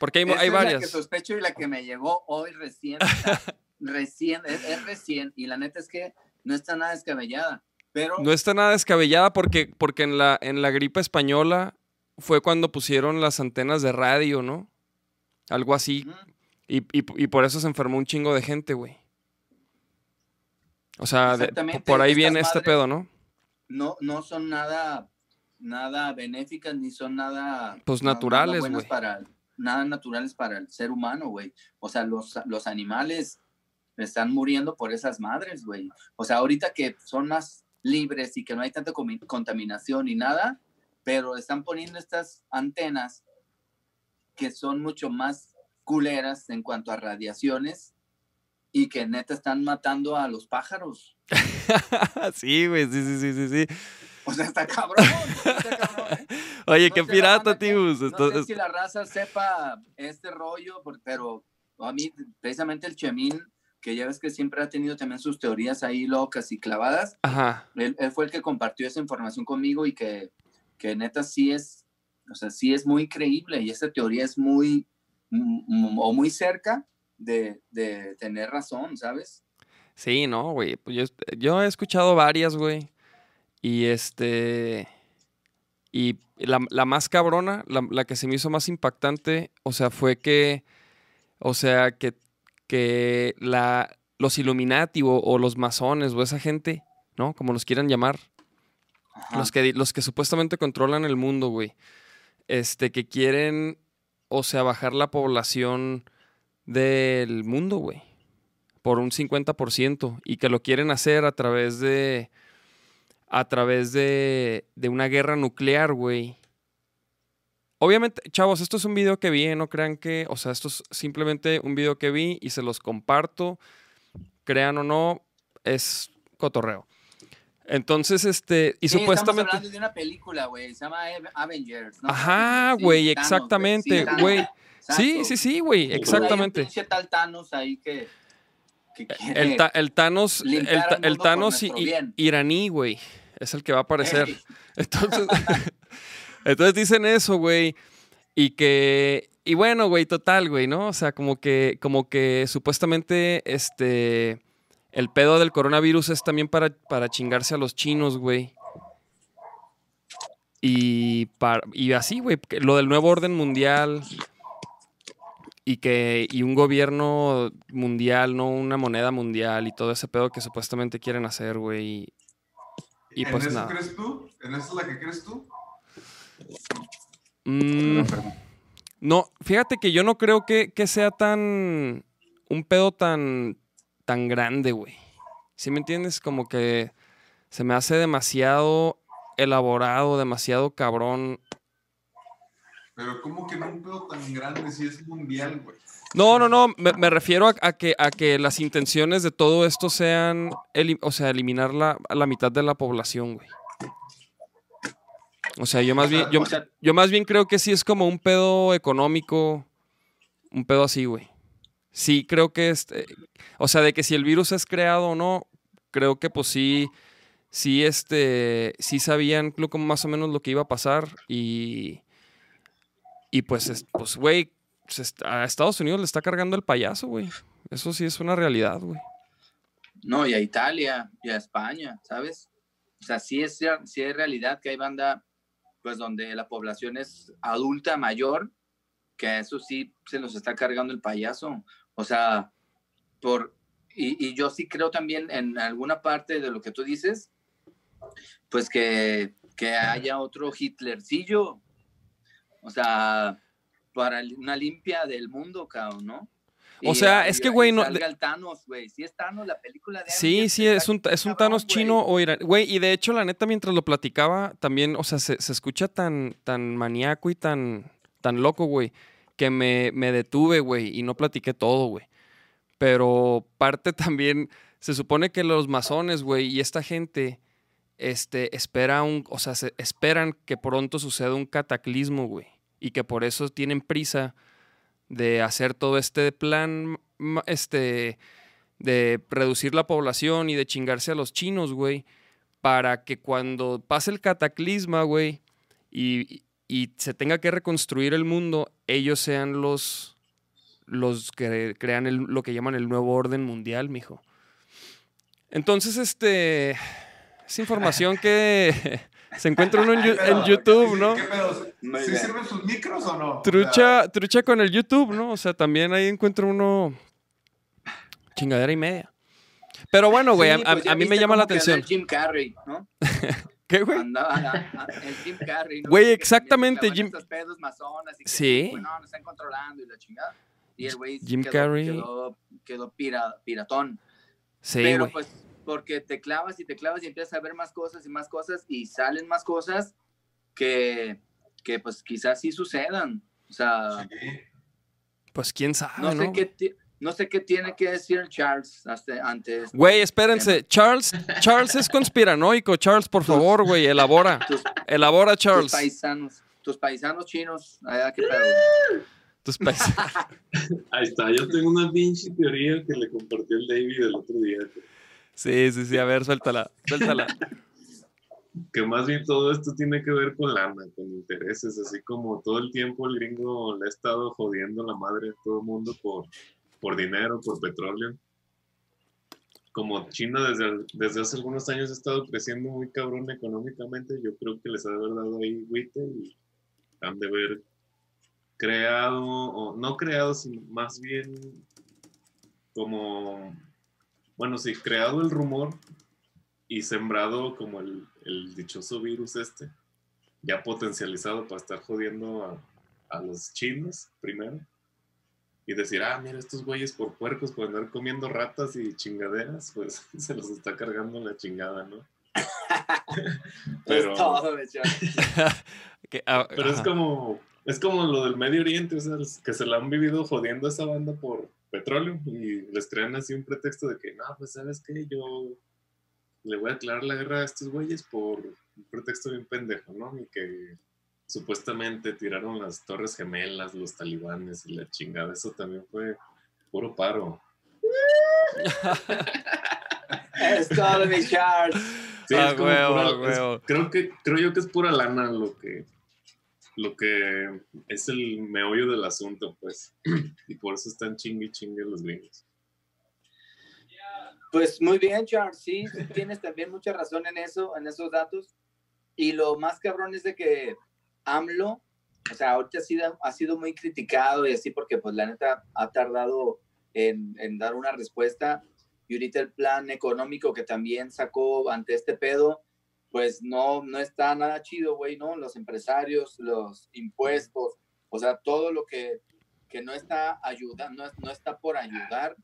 Porque hay, Esa hay es la que varias. sospecho y la que me llegó hoy recién. o sea, [LAUGHS] recién, es, es recién. Y la neta es que no está nada descabellada. Pero No está nada descabellada porque, porque en, la, en la gripe española fue cuando pusieron las antenas de radio, ¿no? Algo así. Y, y- y por eso se enfermó un chingo de gente, güey. O sea, de- por ahí viene este pedo, ¿no? no, no son nada, nada benéficas ni son nada. Pues nada naturales, güey. para Nada naturales para el ser humano, güey. O sea, los, los animales están muriendo por esas madres, güey. O sea, ahorita que son más libres y que no hay tanta contaminación ni nada, pero están poniendo estas antenas que son mucho más culeras en cuanto a radiaciones y que neta están matando a los pájaros. [LAUGHS] sí, güey, sí, sí, sí, sí, sí. O sea, está cabrón. está cabrón, ¿eh? [LAUGHS] Oye, No qué pirata, Tibus. No Esto- sé si la raza sepa este rollo, pero a mí, precisamente el Chemín, que ya ves que siempre ha tenido también sus teorías ahí locas y clavadas, Ajá. él, él fue el que compartió esa información conmigo y que, que neta sí es, o sea, sí es muy creíble y esa teoría es muy, o muy cerca de, de tener razón, ¿sabes? Sí, no, güey. Pues yo, yo he escuchado varias, güey. Y este. Y la, la más cabrona, la, la que se me hizo más impactante, o sea, fue que. O sea, que, que la, los Illuminati o, o los masones o esa gente, ¿no? Como los quieran llamar. Ajá. Los que, los que supuestamente controlan el mundo, güey. Este, que quieren, o sea, bajar la población del mundo, güey. Por un 50%. Y que lo quieren hacer a través de. A través de. de una guerra nuclear, güey. Obviamente, chavos, esto es un video que vi, ¿eh? no crean que. O sea, esto es simplemente un video que vi y se los comparto. Crean o no, es cotorreo. Entonces, este. Y Sí, supuestamente. Estamos hablando de una película, güey, se llama Ave- Avengers. ¿no? Ajá, güey, exactamente, güey. Sí, sí, sí, güey, Pues hay un exactamente. pinche tal Thanos ahí que, que quiere- El, ta- el Thanos, el, el Thanos i- iraní, güey, es el que va a aparecer. [LAUGHS] Entonces, [LAUGHS] [LAUGHS] entonces dicen eso, güey, y que, y bueno, güey, total, güey, ¿no? O sea, como que, como que supuestamente, este, el pedo del coronavirus es también para, para chingarse a los chinos, güey. Y, para, y así, güey, lo del nuevo orden mundial y que y un gobierno mundial, no una moneda mundial y todo ese pedo que supuestamente quieren hacer, güey. Y, y ¿En pues eso nada. crees tú? ¿En eso es la que crees tú? Mm, no, fíjate que yo no creo que, que sea tan. un pedo tan. Tan grande, güey. ¿Sí me entiendes? Como que se me hace demasiado elaborado, demasiado cabrón. Pero ¿cómo que no un pedo tan grande si es mundial, güey? No, no, no, me, me refiero a, a que, a que las intenciones de todo esto sean, o sea, eliminar la, a la mitad de la población, güey. O sea, yo más bien, yo más bien creo que sí es como un pedo económico, un pedo así, güey. Sí, creo que este, o sea, de que si el virus es creado o no, creo que pues sí, sí, este, sí sabían lo- como más o menos lo que iba a pasar y, y pues, es- pues, güey, a Estados Unidos le está cargando el payaso, güey. Eso sí es una realidad, güey. No, y a Italia, y a España, ¿sabes? O sea, sí es, sí es realidad que hay banda, pues donde la población es adulta, mayor, que eso sí se los está cargando el payaso. O sea, por, y, y yo sí creo también en alguna parte de lo que tú dices, pues que, que haya otro Hitlercillo. O sea, para una limpia del mundo, cabrón, ¿no? Y, O sea, es que, güey, no- el Thanos, güey. Si es Thanos, la película de Sí, sí, es un, es un Thanos chino o iraní. Güey, y de hecho, la neta, mientras lo platicaba, también, o sea, se, se escucha tan, tan maníaco y tan, tan loco, güey, que me, me detuve, güey, y no platiqué todo, güey. Pero parte [LAUGHS] también, se supone que los masones, güey, y esta gente, este, espera un, o sea, se- esperan que pronto suceda un cataclismo, güey, y que por eso tienen prisa de hacer todo este plan, este, de reducir la población y de chingarse a los chinos, güey, para que cuando pase el cataclisma, güey, y, y se tenga que reconstruir el mundo, ellos sean los, los que crean el- lo que llaman el nuevo orden mundial, mijo. Entonces, este, es información que [LAUGHS] se encuentra uno en, YouTube, ¿qué- ¿no? ¿Sí sirven sus micros o no? O sea, Trucha, trucha con el YouTube, ¿no? O sea, también ahí encuentro uno chingadera y media. Pero bueno, güey, Sí, pues a mí me llama la atención. Jim Carrey, ¿no? [LAUGHS] ¿Qué, güey? Andaba a- a- el Jim Carrey. ¿no? Güey, exactamente, Jim- estos pedos masonas y que, Sí. güey, no, nos están controlando y la chingada. Y el güey Jim quedó, Carrey. quedó, quedó pira- piratón. Sí, Pero güey. pues porque te clavas y te clavas y empiezas a ver más cosas y más cosas y salen más cosas que, que pues quizás sí sucedan. O sea, sí. Pues quién sabe, no ¿no? sé qué ti- no sé qué tiene que decir Charles antes. Güey, espérense. Charles, Charles es conspiranoico. Charles, por favor, güey, elabora. [LAUGHS] Tus, Elabora, tus Charles. paisanos, tus paisanos chinos, allá qué pedo. Tus pais- [LAUGHS] Ahí está, yo tengo una pinche teoría que le compartió el David el otro día. Sí, sí, sí. A ver, suéltala. Suéltala. [LAUGHS] Que más bien todo esto tiene que ver con lana, con intereses, así como todo el tiempo el gringo le ha estado jodiendo la madre a todo el mundo por, por dinero, por petróleo. Como China desde, desde hace algunos años ha estado creciendo muy cabrón económicamente, yo creo que les ha de haber dado ahí güite y han de haber creado, o no creado, sino más bien como, bueno, sí, creado el rumor y sembrado como el, el dichoso virus este, ya potencializado para estar jodiendo a, a los chinos primero. Y decir, ah, mira, estos güeyes por puercos, por andar comiendo ratas y chingaderas, pues [LAUGHS] se los está cargando la chingada, ¿no? [LAUGHS] pero, Es todo, de Charles. [LAUGHS] Que, ah, pero es ajá. como, es como lo del Medio Oriente, o sea, que se la han vivido jodiendo a esa banda por petróleo y les crean así un pretexto de que, no, pues sabes qué, yo le voy a declarar la guerra a estos güeyes por un pretexto bien pendejo, ¿no? Y que supuestamente tiraron las torres gemelas, los talibanes y la chingada, eso también fue puro paro. [LAUGHS] Es todo, mi Charles. Sí, Ah, es como huevo, pura- ah, es- huevo. creo que creo yo que es pura lana lo que lo que es el meollo del asunto, pues. [CLEARS THROAT] Y por eso están chingue y chingue los gringos. Pues muy bien, Charles. Sí, sí tienes también mucha razón en eso, en esos datos. Y lo más cabrón es de que AMLO, o sea, ahorita ha sido, ha sido muy criticado y así porque pues la neta ha tardado en, en dar una respuesta. Y ahorita el plan económico que también sacó ante este pedo, pues no, no está nada chido, güey, ¿no? Los empresarios, los impuestos, o sea, todo lo que, que no está ayudando, no, no está por ayudar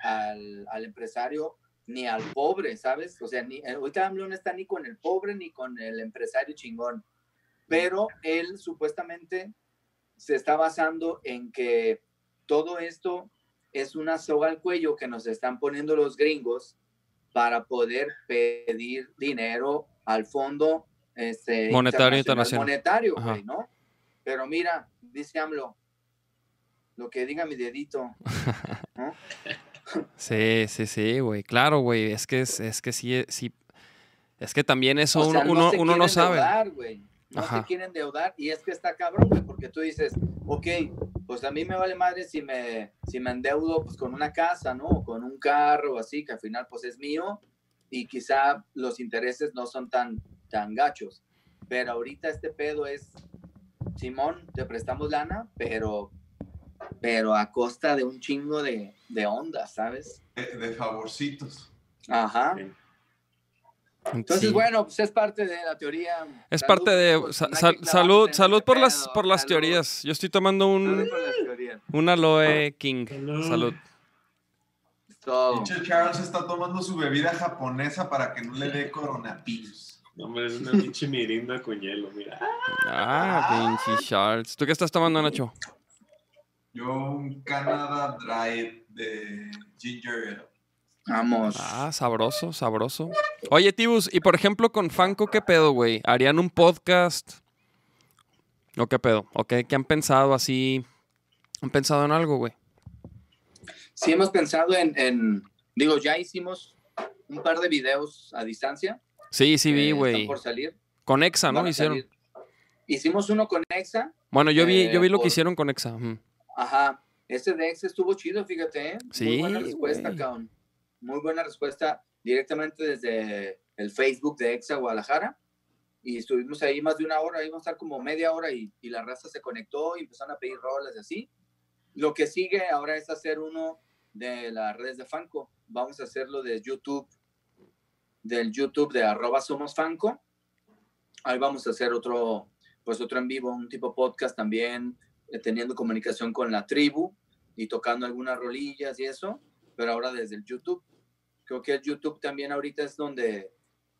al, al empresario ni al pobre, ¿sabes? O sea, ni, ahorita AMLO no está ni con el pobre ni con el empresario chingón, pero él supuestamente se está basando en que todo esto es una soga al cuello que nos están poniendo los gringos para poder pedir dinero al fondo este, Monetario internacional. monetario, güey, ¿no? Pero mira, dice AMLO, lo que diga mi dedito, [LAUGHS] ¿no? Sí, sí, sí, güey. Claro, güey. Es que es, es que sí, sí. Es que también eso O sea, uno, uno, se uno no sabe. No Ajá. se quieren endeudar y es que está cabrón, güey, porque tú dices, ok, pues a mí me vale madre si me, si me endeudo pues con una casa, ¿no? O con un carro, así, que al final pues es mío y quizá los intereses no son tan, tan gachos. Pero ahorita este pedo es, Simón, te prestamos lana, pero, pero a costa de un chingo de, de ondas, ¿sabes? De, de favorcitos. Ajá. Sí. Entonces, Sí. bueno, pues es parte de la teoría. Es Salud, parte de pues, sal- salud, salud por las por las salud. teorías. Yo estoy tomando Salud un por las teorías. bien. Un aloe king. Salud. Salud. Todo. Pinche Charles está tomando su bebida japonesa para que no le dé coronavirus. No, hombre, es una [LAUGHS] pinche mirinda con hielo, mira. Ah, pinche Charles. ¿Tú qué estás tomando, Nacho? Yo un Canada Dry de ginger ale. Vamos. Ah, sabroso, sabroso. Oye, Tibus, y por ejemplo con Fanco, ¿qué pedo, güey? ¿Harían un podcast? ¿O qué pedo? ¿O qué, qué han pensado así? ¿Han pensado en algo, güey? Sí hemos pensado en, en- digo, ya hicimos un par de videos a distancia. Sí, sí vi, están güey. por salir. Con Exa, ¿no? Hicieron. salir. Hicimos uno con Exa. Bueno, yo vi, Eh, yo vi lo que hicieron con Exa. Ajá. Ese de Exa estuvo chido, fíjate, ¿eh? Sí, Muy buena respuesta, cabrón. Muy buena respuesta directamente desde el Facebook de Exa Guadalajara. Y estuvimos ahí más de una hora, íbamos a estar como media hora y, y la raza se conectó y empezaron a pedir rolas y así. Lo que sigue ahora es hacer uno de las redes de Fanco. Vamos a hacerlo de YouTube, del YouTube de arroba somos Fanco. Ahí vamos a hacer otro, pues otro en vivo, un tipo podcast también, eh, teniendo comunicación con la tribu y tocando algunas rolillas y eso, pero ahora desde el YouTube. Creo que YouTube también ahorita es donde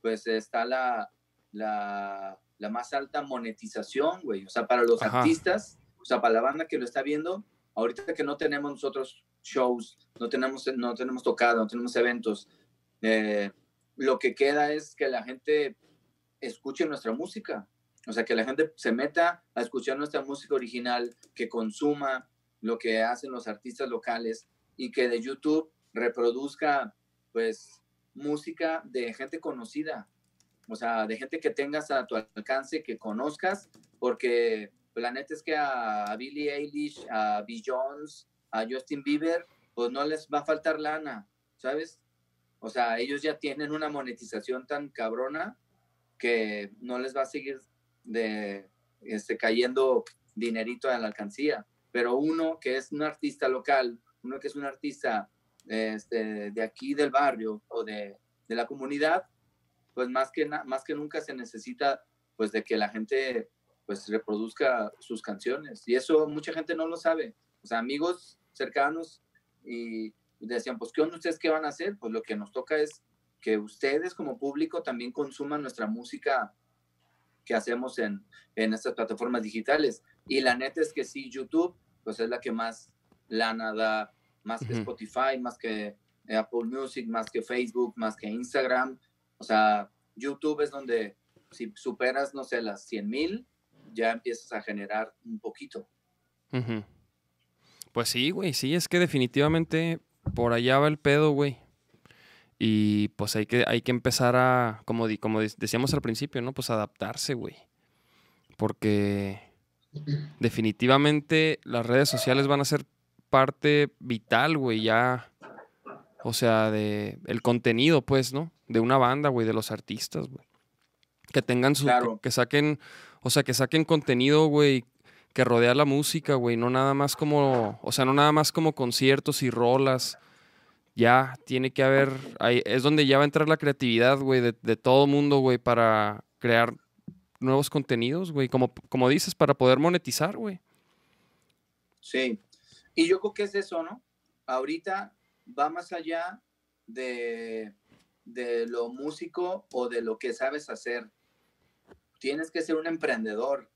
pues está la, la, la más alta monetización, güey. O sea, para los Ajá. artistas, o sea, para la banda que lo está viendo, ahorita que no tenemos nosotros shows, no tenemos, no tenemos tocada, no tenemos eventos, eh, lo que queda es que la gente escuche nuestra música. O sea, que la gente se meta a escuchar nuestra música original, que consuma lo que hacen los artistas locales y que de YouTube reproduzca, pues, música de gente conocida. O sea, de gente que tengas a tu alcance, que conozcas, porque la neta es que a, Billie Eilish, a B. Jones, a Justin Bieber, pues no les va a faltar lana, ¿sabes? O sea, ellos ya tienen una monetización tan cabrona que no les va a seguir de este, cayendo dinerito a la alcancía. Pero uno que es un artista local, uno que es un artista este, de aquí del barrio o de, de la comunidad, pues más que, más que nunca se necesita pues de que la gente pues reproduzca sus canciones. Y eso mucha gente no lo sabe. O sea, amigos cercanos y decían, pues, ¿qué onda ustedes qué van a hacer? Pues lo que nos toca es que ustedes como público también consuman nuestra música que hacemos en, en estas plataformas digitales. Y la neta es que sí, YouTube, pues es la que más lana da, más que. Spotify, más que Apple Music, más que Facebook, más que Instagram. O sea, YouTube es donde si superas, no sé, las 100 mil, ya empiezas a generar un poquito. Pues sí, güey, sí, es que definitivamente por allá va el pedo, güey. Y pues hay que, hay que empezar a, como, di- como de- decíamos al principio, ¿no? Pues adaptarse, güey. Porque definitivamente las redes sociales van a ser parte vital, güey, ya. O sea, de el contenido, pues, ¿no? De una banda, güey, de los artistas, güey. Que tengan su, Claro. que, que saquen, o sea, que saquen contenido, güey, que rodea la música, güey, no nada más como, o sea, no nada más como conciertos y rolas. Ya tiene que haber, ahí es donde ya va a entrar la creatividad, güey, de, de todo mundo, güey, para crear nuevos contenidos, güey, como, como dices, para poder monetizar, güey. Sí. Y yo creo que es eso, ¿no? Ahorita va más allá de, de lo músico o de lo que sabes hacer. Tienes que ser un emprendedor.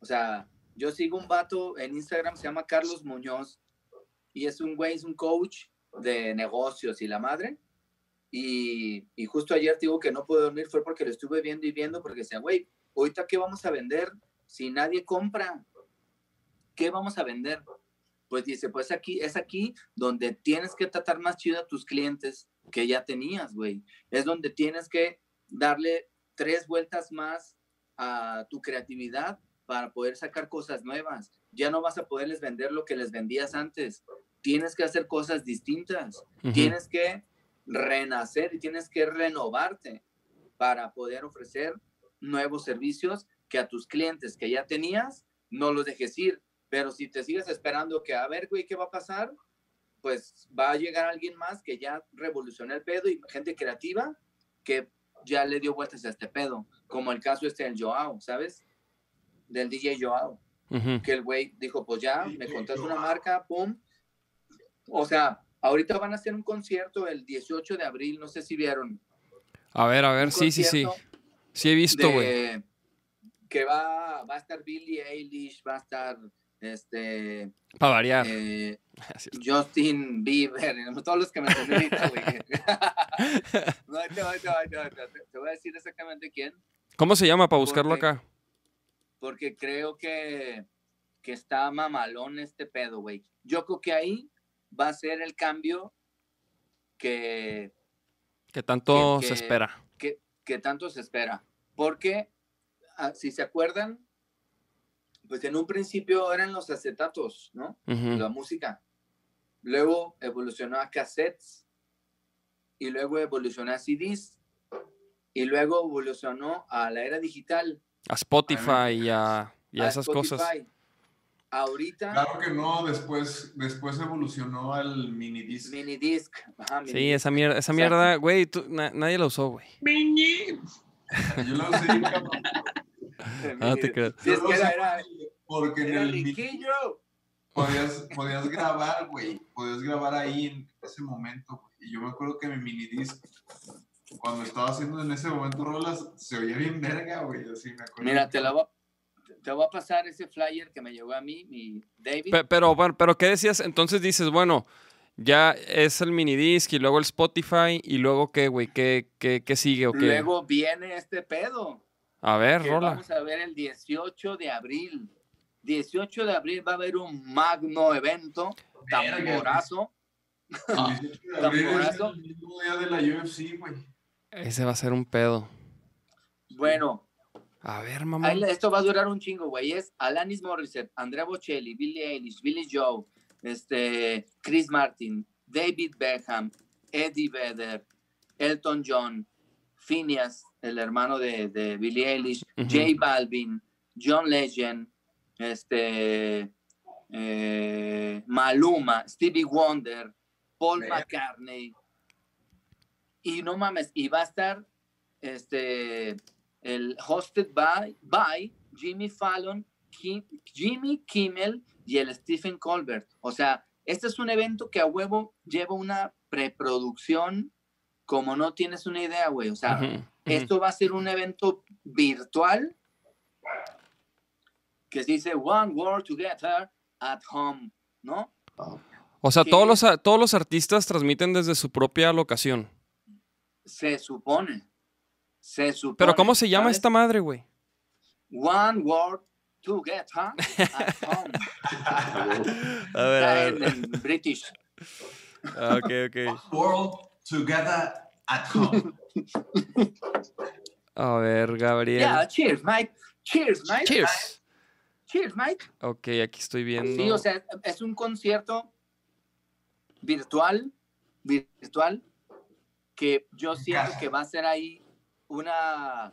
O sea, yo sigo un vato en Instagram, se llama Carlos Muñoz, y es un güey, es un coach de negocios y la madre. Y, y justo ayer te digo que no pude dormir, fue porque lo estuve viendo y viendo, porque decía, güey, ahorita qué vamos a vender si nadie compra. ¿Qué vamos a vender? Pues dice, pues aquí es aquí donde tienes que tratar más chido a tus clientes que ya tenías, güey. Es donde tienes que darle tres vueltas más a tu creatividad para poder sacar cosas nuevas. Ya no vas a poderles vender lo que les vendías antes. Tienes que hacer cosas distintas. Tienes que renacer y tienes que renovarte para poder ofrecer nuevos servicios que a tus clientes que ya tenías no los dejes ir. Pero si te sigues esperando que, a ver, güey, ¿qué va a pasar? Pues va a llegar alguien más que ya revolucionó el pedo y gente creativa que ya le dio vueltas a este pedo, como el caso este del Joao, ¿sabes? Del DJ Joao. Que el güey dijo, pues ya, me contaste una marca, pum. O sea, ahorita van a hacer un concierto el 18 de abril, no sé si vieron. A ver, a ver, un sí, sí, sí. Sí he visto, güey. Que va, va a estar Billie Eilish, va a estar este, Para variar. eh, [LAUGHS] es. Justin Bieber, [LAUGHS] todos los que me güey. [LAUGHS] no, te va, ahí te voy a decir exactamente quién, ¿Cómo se llama para buscarlo porque- acá? porque creo que, que está mamalón este pedo, güey. Yo creo que ahí va a ser el cambio que, Que tanto que- se espera. que, que tanto se espera. Porque, ah, si se acuerdan, pues en un principio eran los acetatos, ¿no? La música. Luego evolucionó a cassettes. Y luego evolucionó a CDs. Y luego evolucionó a la era digital. A Spotify y a, y a a esas cosas. Spotify. Ahorita, Claro que no, después, después evolucionó al mini disc. mini disc. Ajá, Sí, minidisc. esa mierda, esa mierda, güey, tú- na- nadie la usó, güey. Yo lo usé, cabrón. [LAUGHS] Ah, te creas. Es que era, era, porque en el mini riquillo. podías, podías [LAUGHS] grabar, güey. Podías grabar ahí en ese momento. Y yo me acuerdo que mi mini disc, cuando estaba haciendo en ese momento rolas, se oía bien verga, güey. Así me acuerdo. Mira, te la voy, a- te voy a pasar ese flyer que me llegó a mí, mi David. Pe- Pero, pero ¿qué decías? Entonces dices, bueno, ya es el minidisc y luego el Spotify y luego qué, güey, ¿Qué, qué, qué sigue o qué? Luego viene este pedo. A ver, que rola. vamos a ver el 18 de abril. 18 de abril va a haber un magno evento, tamborazo. El 18 de abril es Tamborazo. el mismo día de la UFC, güey. Ese va a ser un pedo. Bueno, A ver, mamá. esto va a durar un chingo, güey. Es Alanis Morissette, Andrea Bocelli, Billie Eilish, Billy Joe, este, Chris Martin, David Beckham, Eddie Vedder, Elton John, Phineas, el hermano de, de Billie Eilish, Ujú. J Balvin, John Legend, este, eh, Maluma, Stevie Wonder, Paul. McCartney. Y no mames, y va a estar este, el hosted by, by Jimmy Fallon, Kim- Jimmy Kimmel y el Stephen Colbert. O sea, este es un evento que a huevo lleva una preproducción como no tienes una idea, güey. O sea, esto va a ser un evento virtual que se dice One World Together at Home, ¿no? O sea, que- todos los, a- todos los artistas transmiten desde su propia locación. Se supone. Se supone. Pero ¿cómo se llama ¿sabes? esta madre, güey? One World Together at Home. [LAUGHS] A ver, Está en, en British. Ah, ok, ok. World Together at [LAUGHS] Home. A ver, Gabriel. Yeah, cheers, Mike. Cheers, Mike. Cheers. Cheers, Mike. Ok, aquí estoy viendo. Sí, o sea, es un concierto virtual, virtual, que yo siento que va a ser ahí una,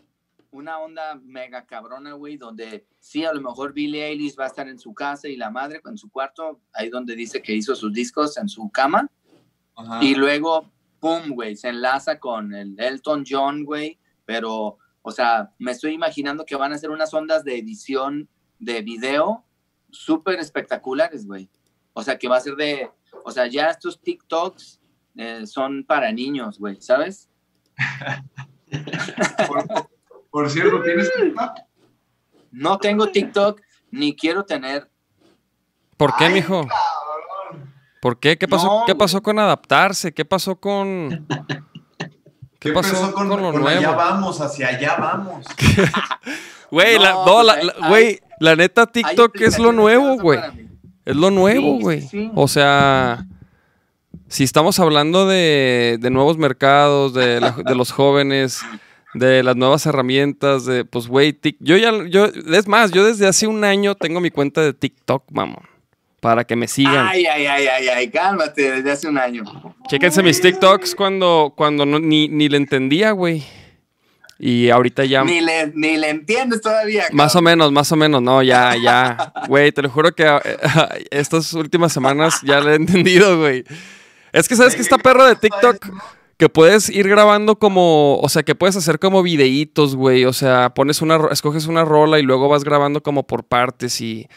una onda mega cabrona, güey, donde sí, a lo mejor Billie Eilish va a estar en su casa y la madre en su cuarto, ahí donde dice que hizo sus discos en su cama, Ajá. y luego, pum, güey, se enlaza con el Elton John, güey, pero, o sea, me estoy imaginando que van a ser unas ondas de edición de video súper espectaculares, güey. O sea, que va a ser de, o sea, ya estos TikToks eh, son para niños, güey, ¿sabes? Por, [LAUGHS] por cierto, ¿tienes TikTok? No tengo TikTok ni quiero tener. ¿Por qué, Ay, mijo? ¿Por qué? ¿Qué pasó, No, ¿qué pasó con adaptarse? ¿Qué pasó con. ¿Qué, pasó con, lo con allá nuevo? vamos, hacia allá vamos? [LAUGHS] Güey, la, No, pues la- hay- la- hay- güey, la neta, TikTok es lo nuevo, güey. Es lo nuevo, güey. sí, sí. O sea, si estamos hablando de, de nuevos mercados, de, la- de los jóvenes, de las nuevas herramientas, de, pues, güey, Tik- yo ya, yo, es más, yo desde hace un año tengo mi cuenta de TikTok, mamón, para que me sigan. Ay, ay, ay, ay, ay, cálmate, desde hace un año. Chéquense mis TikToks cuando, cuando no- ni, ni le entendía, güey. Y ahorita ya... Ni le, ni le entiendes todavía. Más o menos, más o menos, no, ya, ya. Güey, te lo juro que eh, [LAUGHS] estas últimas semanas ya lo he entendido, güey. Es que, ¿sabes que esta perra de TikTok? que puedes ir grabando como, o sea, que puedes hacer como videitos, güey. O sea, pones una, escoges una rola y luego vas grabando como por partes y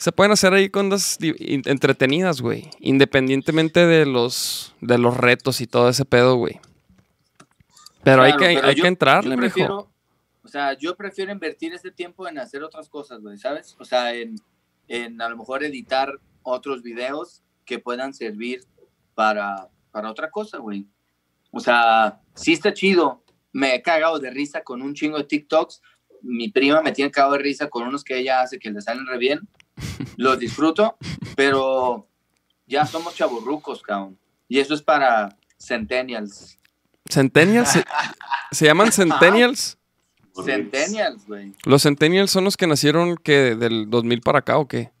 se pueden hacer ahí cosas entretenidas, güey. Independientemente de los, de los retos y todo ese pedo, güey. Pero hay que, pero hay yo- que entrarle, mijo. prefiero- O sea, yo prefiero invertir ese tiempo en hacer otras cosas, güey, ¿sabes? O sea, en, en a lo mejor editar otros videos que puedan servir para, para otra cosa, güey. O sea, sí está chido. Me he cagado de risa con un chingo de TikToks. Mi prima me tiene cagado de risa con unos que ella hace que le salen re bien. [LAUGHS] Los disfruto, pero ya somos chaburrucos, cabrón. Y eso es para centennials. ¿Centennials? ¿Se, [LAUGHS] se llaman Centennials? Centennials, güey. ¿Los Centennials son los que nacieron que del 2000 para acá o qué?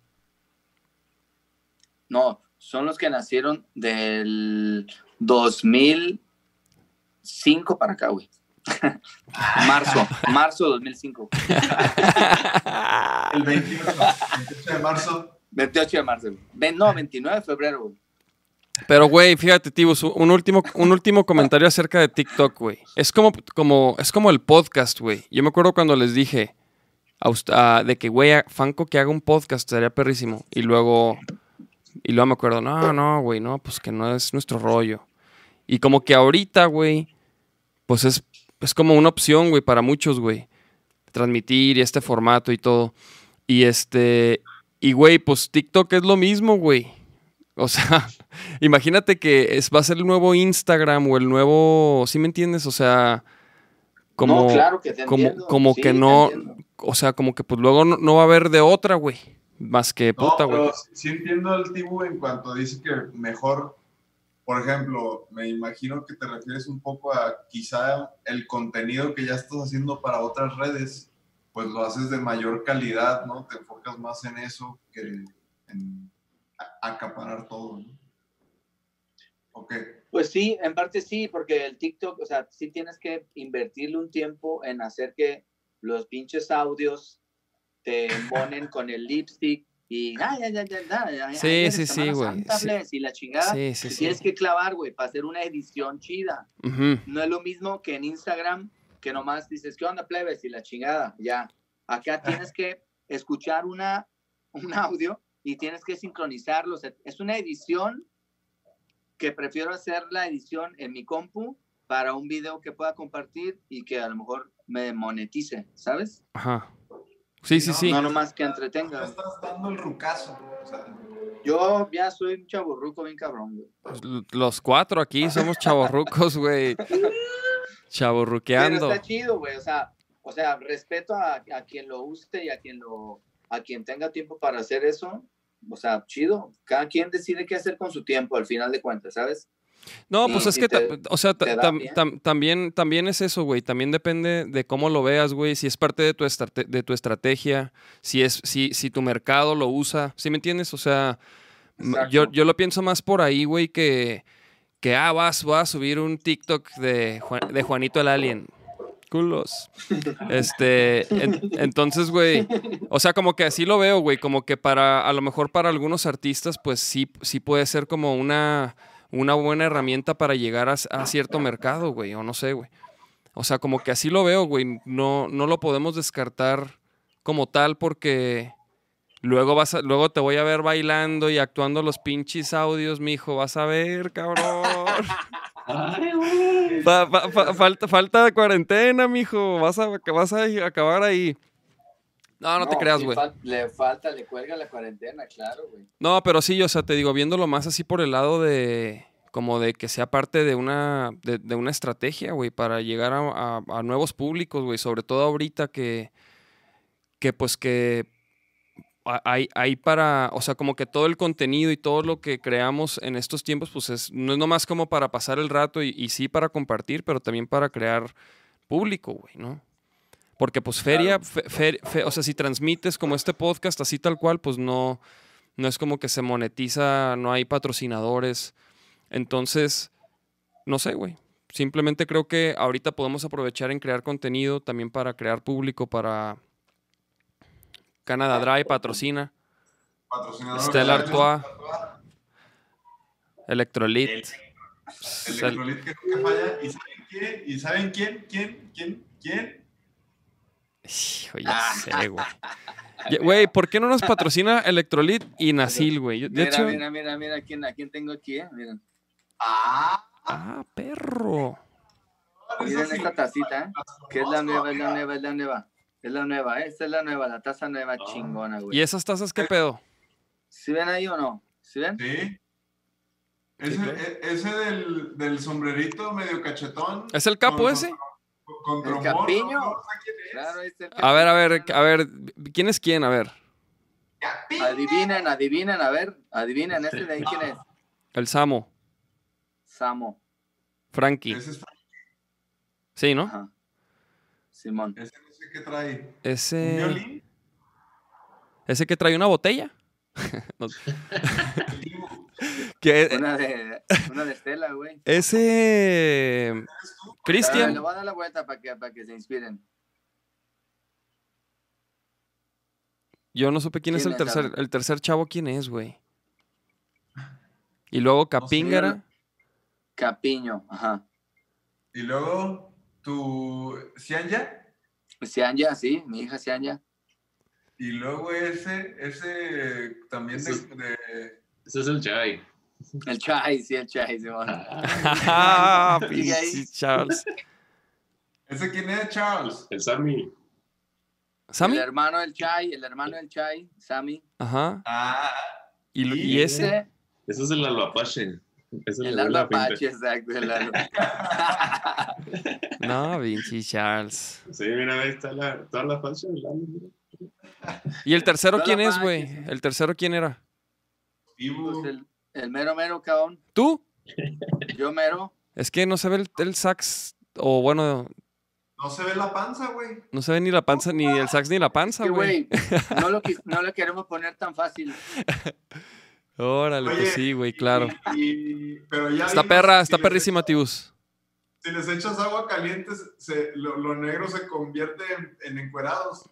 No, son los que nacieron del 2005 para acá, güey. [LAUGHS] marzo, marzo 2005. [LAUGHS] El 28, 28 de marzo. 28 de marzo. No, 29 de febrero, güey. Pero, güey, fíjate, Tibus, un último, un último comentario acerca de TikTok, güey. Es como, como, es como el podcast, güey. Yo me acuerdo cuando les dije a de que, güey, a- Fanco que haga un podcast estaría perrísimo. Y luego, y luego me acuerdo, no, no, güey, no, pues que no es nuestro rollo. Y como que ahorita, güey, pues es, es como una opción, güey, para muchos, güey. Transmitir y este formato y todo. Y este, y güey, pues TikTok es lo mismo, güey. O sea, [LAUGHS] imagínate que es, va a ser el nuevo Instagram o el nuevo, ¿sí me entiendes? O sea, como, no, claro que te como, entiendo. como sí, que no, o sea, como que pues luego no, no va a haber de otra, güey. Más que No, puta, güey. pero sí entiendo al Tibu en cuanto dice que mejor, por ejemplo, me imagino que te refieres un poco a quizá el contenido que ya estás haciendo para otras redes, pues lo haces de mayor calidad, ¿no? Te enfocas más en eso que en acaparar todo, ¿no? Ok. Pues sí, en parte sí, porque el TikTok, o sea, sí tienes que invertirle un tiempo en hacer que los pinches audios te embonen con el lipstick y ay, ay, ay, ay, ay, Sí, ay, sí, sí, güey, sí. y la chingada. Sí, sí. Tienes que clavar, güey, para hacer una edición chida. Ujú. No es lo mismo que en Instagram, que nomás dices, ¿qué onda, plebes? Y la chingada, ya. Acá tienes que escuchar una, un audio y tienes que sincronizarlo. O sea, es una edición que prefiero hacer la edición en mi compu para un video que pueda compartir y que a lo mejor me monetice, ¿sabes? Ajá. Sí, sí, No, sí. No nomás que entretenga. estás dando el rucazo, o sea, Yo ya soy un chaburruco bien cabrón, güey. Pues, Los cuatro aquí somos chavorrucos, güey. [LAUGHS] Pero Chavorruqueando. está chido, güey. O sea, o sea, respeto a, a quien lo use y a quien lo, a quien tenga tiempo para hacer eso. O sea, chido. Cada quien decide qué hacer con su tiempo al final de cuentas, ¿sabes? No, Y pues es que, te- o sea, tam- tam- también, también es eso, güey. También depende de cómo lo veas, güey. Si es parte de tu, de tu estrategia, si es, si, si tu mercado lo usa, ¿sí me entiendes? O sea, yo, yo lo pienso más por ahí, güey, que, que ah, vas, voy a subir un TikTok de, Juan- de Juanito el Alien. Culos. Este, en- entonces, güey, o sea, como que así lo veo, güey, como que para, a lo mejor para algunos artistas, pues sí, sí puede ser como una, una buena herramienta para llegar a, a cierto mercado, güey, o no sé, güey. O sea, como que así lo veo, güey, no, no lo podemos descartar como tal porque luego vas a- luego te voy a ver bailando y actuando los pinches audios, mijo, vas a ver, cabrón. [LAUGHS] Fa- fa- fa- falta, falta de cuarentena, mijo. Vas a, vas a acabar ahí. No, no, te creas, güey. fal- le falta, le cuelga la cuarentena, claro, güey. No, pero sí, o sea, te digo, viéndolo más así por el lado de. Como de que sea parte de una, de, de una estrategia, güey, para llegar a, a- a nuevos públicos, güey. Sobre todo ahorita que. Que pues que. Hay, hay para, o sea, como que todo el contenido y todo lo que creamos en estos tiempos, pues es, no es nomás como para pasar el rato y, y sí para compartir, pero también para crear público, güey, ¿no? Porque pues feria, fe- fe- fe- o sea, si transmites como este podcast así tal cual, pues no, no es como que se monetiza, no hay patrocinadores. Entonces, no sé, güey. Simplemente creo que ahorita podemos aprovechar en crear contenido también para crear público, para Canada Dry patrocina, patrocinador. Stella Artois, Electrolit. Electrolit que nunca falla. ¿Y saben quién? ¿Y saben quién? ¿Quién? ¿Quién? ¿Quién? Hijo, ya sé, güey. [LAUGHS] Ya, Güey, ¿por qué no nos patrocina Electrolit y Nasil, güey? Mira, hecho, mira, mira, mira, ¿a quién, a quién tengo aquí, eh? Miren, Ah, ah, perro. miren sí. esta tacita, ¿eh? Que es la nueva, es la nueva, es la nueva. Es la nueva, ¿eh? Esta es la nueva, la taza nueva Ah. chingona, güey. ¿Y esas tazas qué pedo? ¿Sí ven ahí o no? ¿Sí ven? Sí. Ese, e- ese del, del sombrerito medio cachetón. ¿Es el capo con- ese? Con, con ¿El trombón, capiño? ¿no? No sé quién es. Claro, es el A ver, a ver, a ver, ¿quién es quién? A ver, Capiño. Adivinen, adivinen, a ver, adivinen, este de ahí quién es. el Samo, Samo. Frankie. Ese, es- Sí, ¿no? Ajá. Simón. ese no sé qué trae. ¿Un Ese, violín? ese que trae una botella. [LAUGHS] No. [LAUGHS] que Una de, una de Estela, güey. ese Cristian. Le voy a dar la vuelta para que, para que se inspiren. Yo no supe quién es ¿Quién el es? A tercer, el tercer chavo, quién es, güey. Y luego Capíngara. Capiño, ajá. Y luego, tu Cianya. Cianya, sí, mi hija Cianya. Y luego ese, ese también de, Ese- de- Ese es el Chai. El Chai, sí, el Chai, Simón. Ah, [LAUGHS] Sigue ahí. pinche Charles. ¿Ese quién es, Charles? El Sammy. ¿Sammy? El hermano del Chai, el hermano del Chai, Sammy. Ajá. Ah, ¿Y, y Y ese? Ese, es el Apache. Ese el alba. Apache, exacto. El alba. [LAUGHS] No, pinche Charles. Sí, mira, ahí está la, toda la falsa del mira. ¿Y el tercero quién es, güey? sí. ¿El tercero quién era? Pues el, el mero mero, cabrón. ¿Tú? Yo mero. Es que no se ve el, el sax, o bueno, No se ve la panza, güey. no se ve ni la panza, ni el sax ni la panza, güey. no lo, [LAUGHS] no lo queremos poner tan fácil. Órale, pues sí, güey, claro. Y, y- pero ya Está perra, está perrísima, Tibus. Si les echas agua caliente, se, lo, negro se convierte en, en encuerados.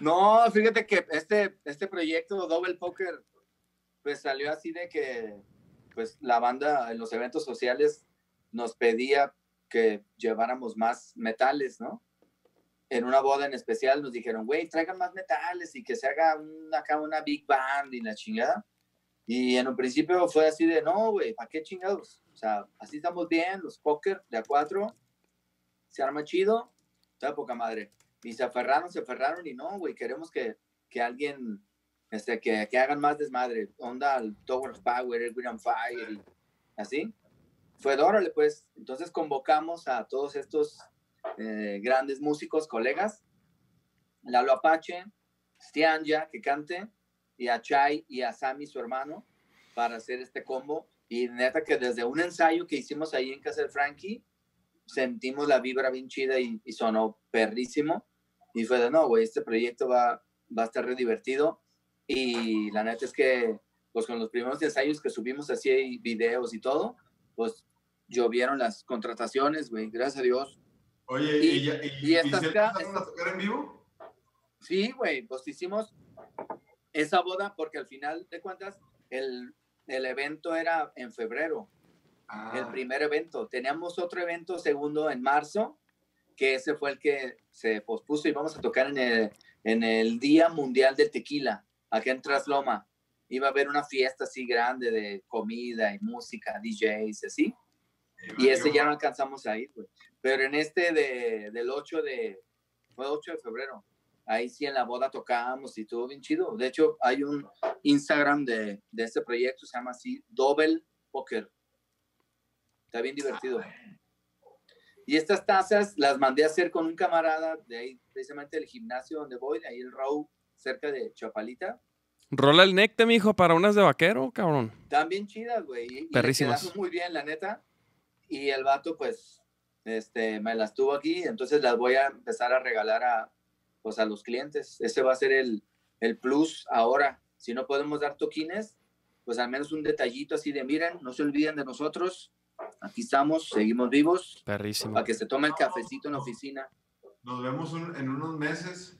No, fíjate que este, este proyecto Double Poker, pues salió así de que, pues la banda en los eventos sociales nos pedía que lleváramos más metales, ¿no? En una boda en especial nos dijeron, güey, traigan más metales y que se haga acá una big band y la chingada. Y en un principio fue así de, no, güey, ¿para qué chingados? O sea, así estamos bien, los póker de a cuatro, se arma chido, está de poca madre. Y se aferraron, se aferraron y no, güey, queremos que, que alguien, este, que, que hagan más desmadre. Onda al Tower of Power, el Green Fire y así. Fue órale, pues. Entonces convocamos a todos estos eh, grandes músicos, colegas, Lalo Apache, Stianja, que cante, y a Chai y a Sammy, su hermano, para hacer este combo. Y neta que desde un ensayo que hicimos ahí en casa de Frankie, sentimos la vibra bien chida y, y sonó perrísimo. Y fue de, no, güey, este proyecto va, va a estar re divertido. Y la neta es que, pues con los primeros ensayos que subimos así, hay videos y todo, pues llovieron las contrataciones, güey, gracias a Dios. Oye, Y- ¿y, y, y y estas a tocar en vivo? Sí, güey, pues hicimos esa boda porque al final de cuentas el, el evento era en febrero, Ah, el primer evento. Teníamos otro evento segundo en marzo, que ese fue el que se pospuso y vamos a tocar en el, en el Día Mundial del Tequila, acá en Trasloma. Iba a haber una fiesta así grande de comida y música, DJs así. Y ese ya no alcanzamos a ir, güey. Pero en este de, del 8 de, fue 8 de febrero, ahí sí en la boda tocábamos y estuvo bien chido. De hecho, hay un Instagram de, de este proyecto, se llama así, Double Poker. Está bien divertido. Y estas tazas las mandé a hacer con un camarada de ahí, precisamente del gimnasio donde voy, de ahí el Row, cerca de Chapalita. Rola el necte, mijo, para unas de vaquero, cabrón. Están bien chidas, güey. y- Y Perrísimas. quedaron muy bien, la neta. Y el vato, pues, este, me las tuvo aquí, entonces las voy a empezar a regalar a, pues, a los clientes. Ese va a ser el, el plus ahora. Si no podemos dar toquines, pues al menos un detallito así de, miren, no se olviden de nosotros. Aquí estamos, seguimos vivos, Perrísimo. para que se tome el cafecito en la oficina. Nos vemos un- en unos meses.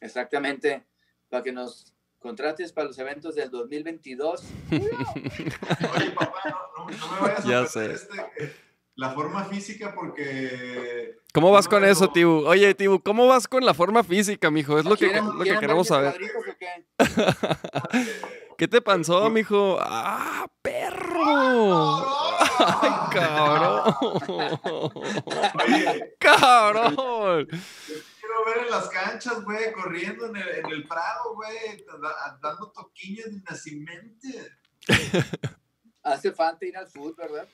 Exactamente, para que nos contrates para los eventos del 2022. [LAUGHS] Oye, papá, no, no- no me vayas a Ya sé. este, la forma física porque... ¿Cómo vas no con eso, Tibu? Oye, Tibu, ¿cómo vas con la forma física, mijo? Es lo que, ¿Quieren- lo que queremos saber. qué? [LAUGHS] ¿Qué te pasó, mijo? ¡Ah, perro! ¡Ay, cabrón! [LAUGHS] Oye, ¡Cabrón! quiero ver en las canchas, güey, corriendo en el, en el Prado, güey, da- dando toquillas de nacimiento. Hace falta ir al fútbol, ¿verdad?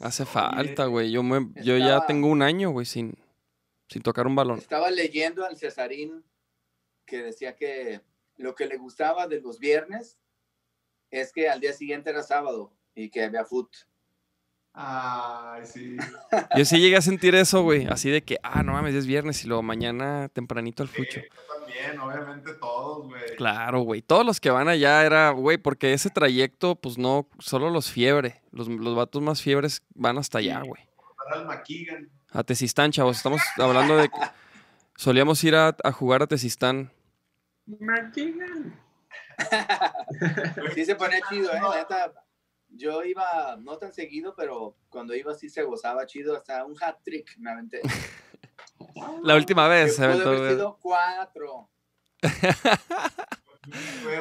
Hace falta, güey. Yo, me- yo ya tengo un año, güey, sin, sin tocar un balón. Estaba leyendo al Cesarín que decía que lo que le gustaba de los viernes es que al día siguiente era sábado y que había fútbol. Ay, sí. Yo sí llegué a sentir eso, güey. Así de que, ah, no mames, es viernes y luego mañana tempranito al fucho. Yo también, obviamente todos, güey. Claro, güey. Todos los que van allá era, güey, porque ese trayecto, pues no, solo los fiebre. Los, los vatos más fiebres van hasta allá, güey. Para el Maquigan. A Tezistán, chavos. Estamos hablando de que solíamos ir a, a jugar a Tezistán. Sí se ponía chido, ¿eh? La neta, yo iba no tan seguido, pero cuando iba sí se gozaba chido. Hasta un hat trick me aventé. La última vez se aventó, haber sido cuatro. [LAUGHS]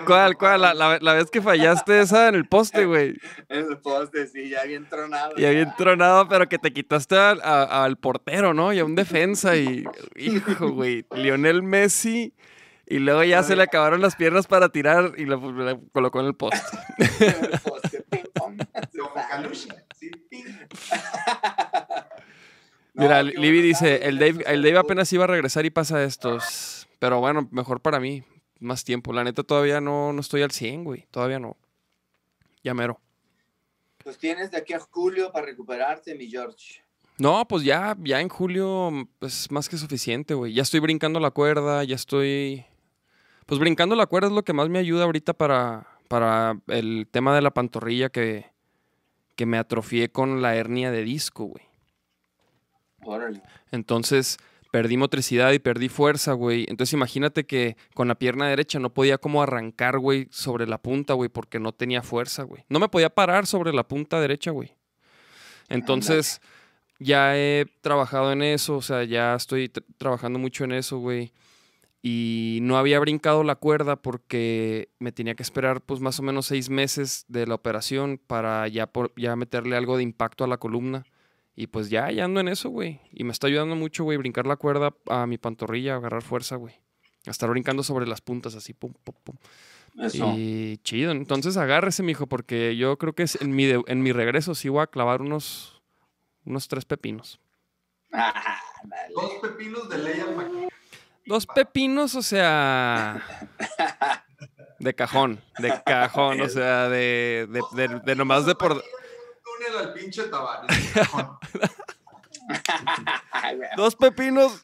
¿Cuál, cuál? La, la- la vez que fallaste esa en el poste, güey. [LAUGHS] En el poste, sí, ya bien tronado. Y había tronado, pero que te quitaste al, a- al portero, ¿no? Y a un defensa. Y, [LAUGHS] hijo, güey. Lionel Messi. Y luego ya se le acabaron las piernas para tirar y lo, lo colocó en el poste. En el poste, ping, pong. Como Calucha, sí, ping. Mira, Libby dice, el Dave, el Dave apenas iba a regresar y pasa estos. Pero bueno, mejor para mí. Más tiempo. La neta todavía no, no estoy al 100, güey. Todavía no. Ya mero. Pues tienes de aquí a julio para recuperarte, mi George. No, pues ya, ya en julio es más que suficiente, güey. Ya estoy brincando la cuerda, ya estoy... Pues brincando la cuerda es lo que más me ayuda ahorita para, para el tema de la pantorrilla que, que me atrofié con la hernia de disco, güey. Órale. Entonces perdí motricidad y perdí fuerza, güey. Entonces imagínate que con la pierna derecha no podía como arrancar, güey, sobre la punta, güey, porque no tenía fuerza, güey. No me podía parar sobre la punta derecha, güey. Entonces ya he trabajado en eso, o sea, ya estoy tr- trabajando mucho en eso, güey. Y no había brincado la cuerda porque me tenía que esperar pues más o menos seis meses de la operación para ya, por- ya meterle algo de impacto a la columna. Y pues ya, ya ando en eso, güey. Y me está ayudando mucho, güey, brincar la cuerda a mi pantorrilla, agarrar fuerza, güey. A estar brincando sobre las puntas así, pum, pum, pum. Eso. Y chido. Entonces agárrese, mijo, porque yo creo que es en mi, de- en mi regreso sí voy a clavar unos, unos tres pepinos. Ah. Dos pepinos de ley al. Dos pepinos, o sea. De cajón, de cajón, o sea, de, de, de- de nomás de por. Túnel al pinche güey. [LAUGHS] Dos pepinos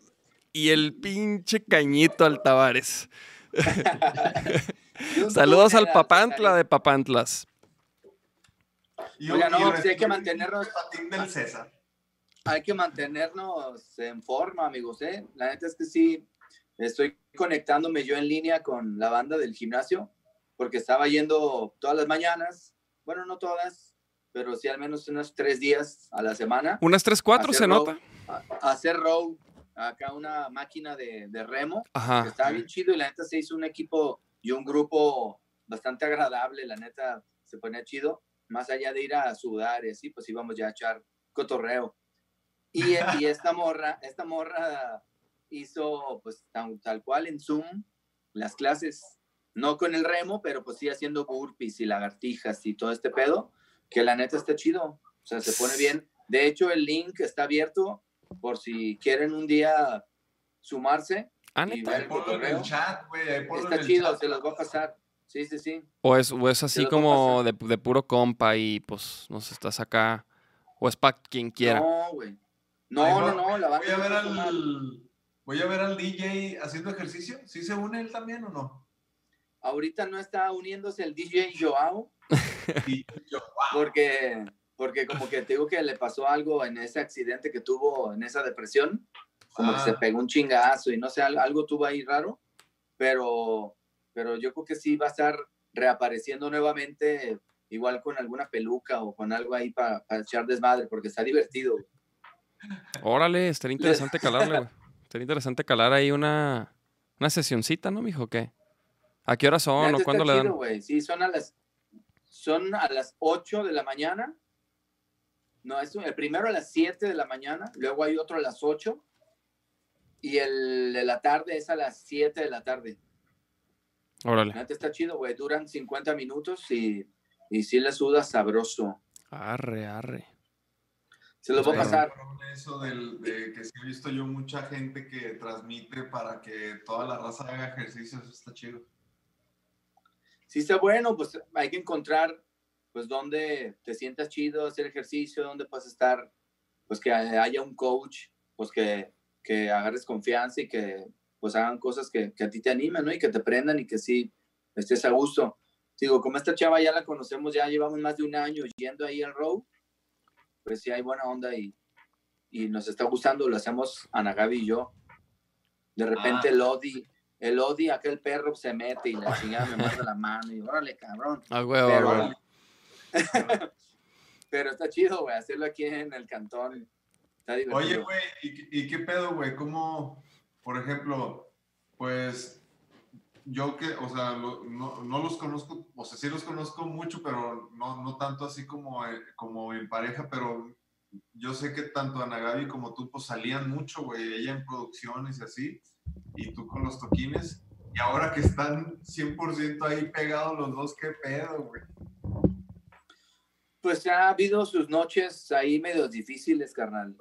y el pinche cañito al un [LAUGHS] Saludos al Papantla de Papantlas. Y Oiga, no, y pues hay que mantenernos- el patín del César. Hay que mantenernos en forma, amigos, ¿eh? La neta es que sí, estoy conectándome yo en línea con la banda del gimnasio, porque estaba yendo todas las mañanas, bueno, no todas, pero sí al menos unos tres días a la semana, Unas 3-4 se Hacer row. nota. a, a hacer row, acá una máquina de, de remo, que Ajá. estaba bien chido y la neta se hizo un equipo y un grupo bastante agradable, la neta se ponía chido, más allá de ir a sudar y así, pues íbamos ya a echar cotorreo. Y, y [LAUGHS] esta morra, esta morra hizo pues tal, tal cual en Zoom las clases, no con el remo, pero pues sí haciendo burpees y lagartijas y todo este pedo, que la neta está chido, o sea, se pone bien. De hecho, el link está abierto por si quieren un día sumarse. Ah, y neta. ver el en el chat, güey. Está chido, chat. se los voy a pasar. Sí, sí, sí. O es, o es así como de, de puro compa y pues nos estás acá. O es para quien quiera. No, güey. No, Ahí no, va- no, la Voy a ver no al. Voy a ver al DJ haciendo ejercicio. ¿Sí se une él también o no? Ahorita no está uniéndose el DJ Joao, [LAUGHS] Y yo, porque, porque como que te digo que le pasó algo en ese accidente que tuvo, en esa depresión, como que Ah. se pegó un chingazo y no sé, al- algo tuvo ahí raro, pero pero yo creo que sí va a estar reapareciendo nuevamente, igual con alguna peluca o con algo ahí para echar desmadre, porque está divertido. Órale, estaría interesante calarle, [LAUGHS] güey. Estaría interesante calar ahí una, una sesioncita, ¿no, mijo? ¿Qué? ¿A qué hora son o cuándo le dan? Chido, sí, son a las son a las 8 de la mañana. No, es el primero a las 7 de la mañana, luego hay otro a las 8 y el de la tarde es a las 7 de la tarde. Órale. está chido, güey. Duran 50 minutos y, y sí le suda sabroso. Arre, arre. Se lo voy a pasar. Eso del, de que sí he visto yo mucha gente que transmite para que toda la raza haga ejercicio, eso está chido si está bueno, pues hay que encontrar pues donde te sientas chido, hacer ejercicio, donde puedes estar, pues que haya un coach, pues que, que agarres confianza y que pues hagan cosas que, que, a ti te animan, ¿no? Y que te prendan y que sí estés a gusto. Digo, como esta chava ya la conocemos, ya llevamos más de un año yendo ahí al row, pues sí hay buena onda y, y nos está gustando, lo hacemos Ana Gaby y yo. De repente ah. Lodi, el Odi, aquel perro se mete y la chingada me muerde la mano y órale, cabrón. Ah, huevo, pero, [LAUGHS] pero está chido, güey, hacerlo aquí en el cantón. Está divertido. Oye, güey, ¿y, qué pedo, güey? ¿Cómo, por ejemplo, pues yo que, o sea, no, no, los conozco, o sea, sí los conozco mucho, pero no, no tanto así como, eh, como en pareja, pero yo sé que tanto Ana Gaby como tú, pues salían mucho, güey, ella en producciones y así y tú con los toquines. Y ahora que están 100% ahí pegados los dos, ¿qué pedo, güey? Pues ha habido sus noches ahí medio difíciles, carnal.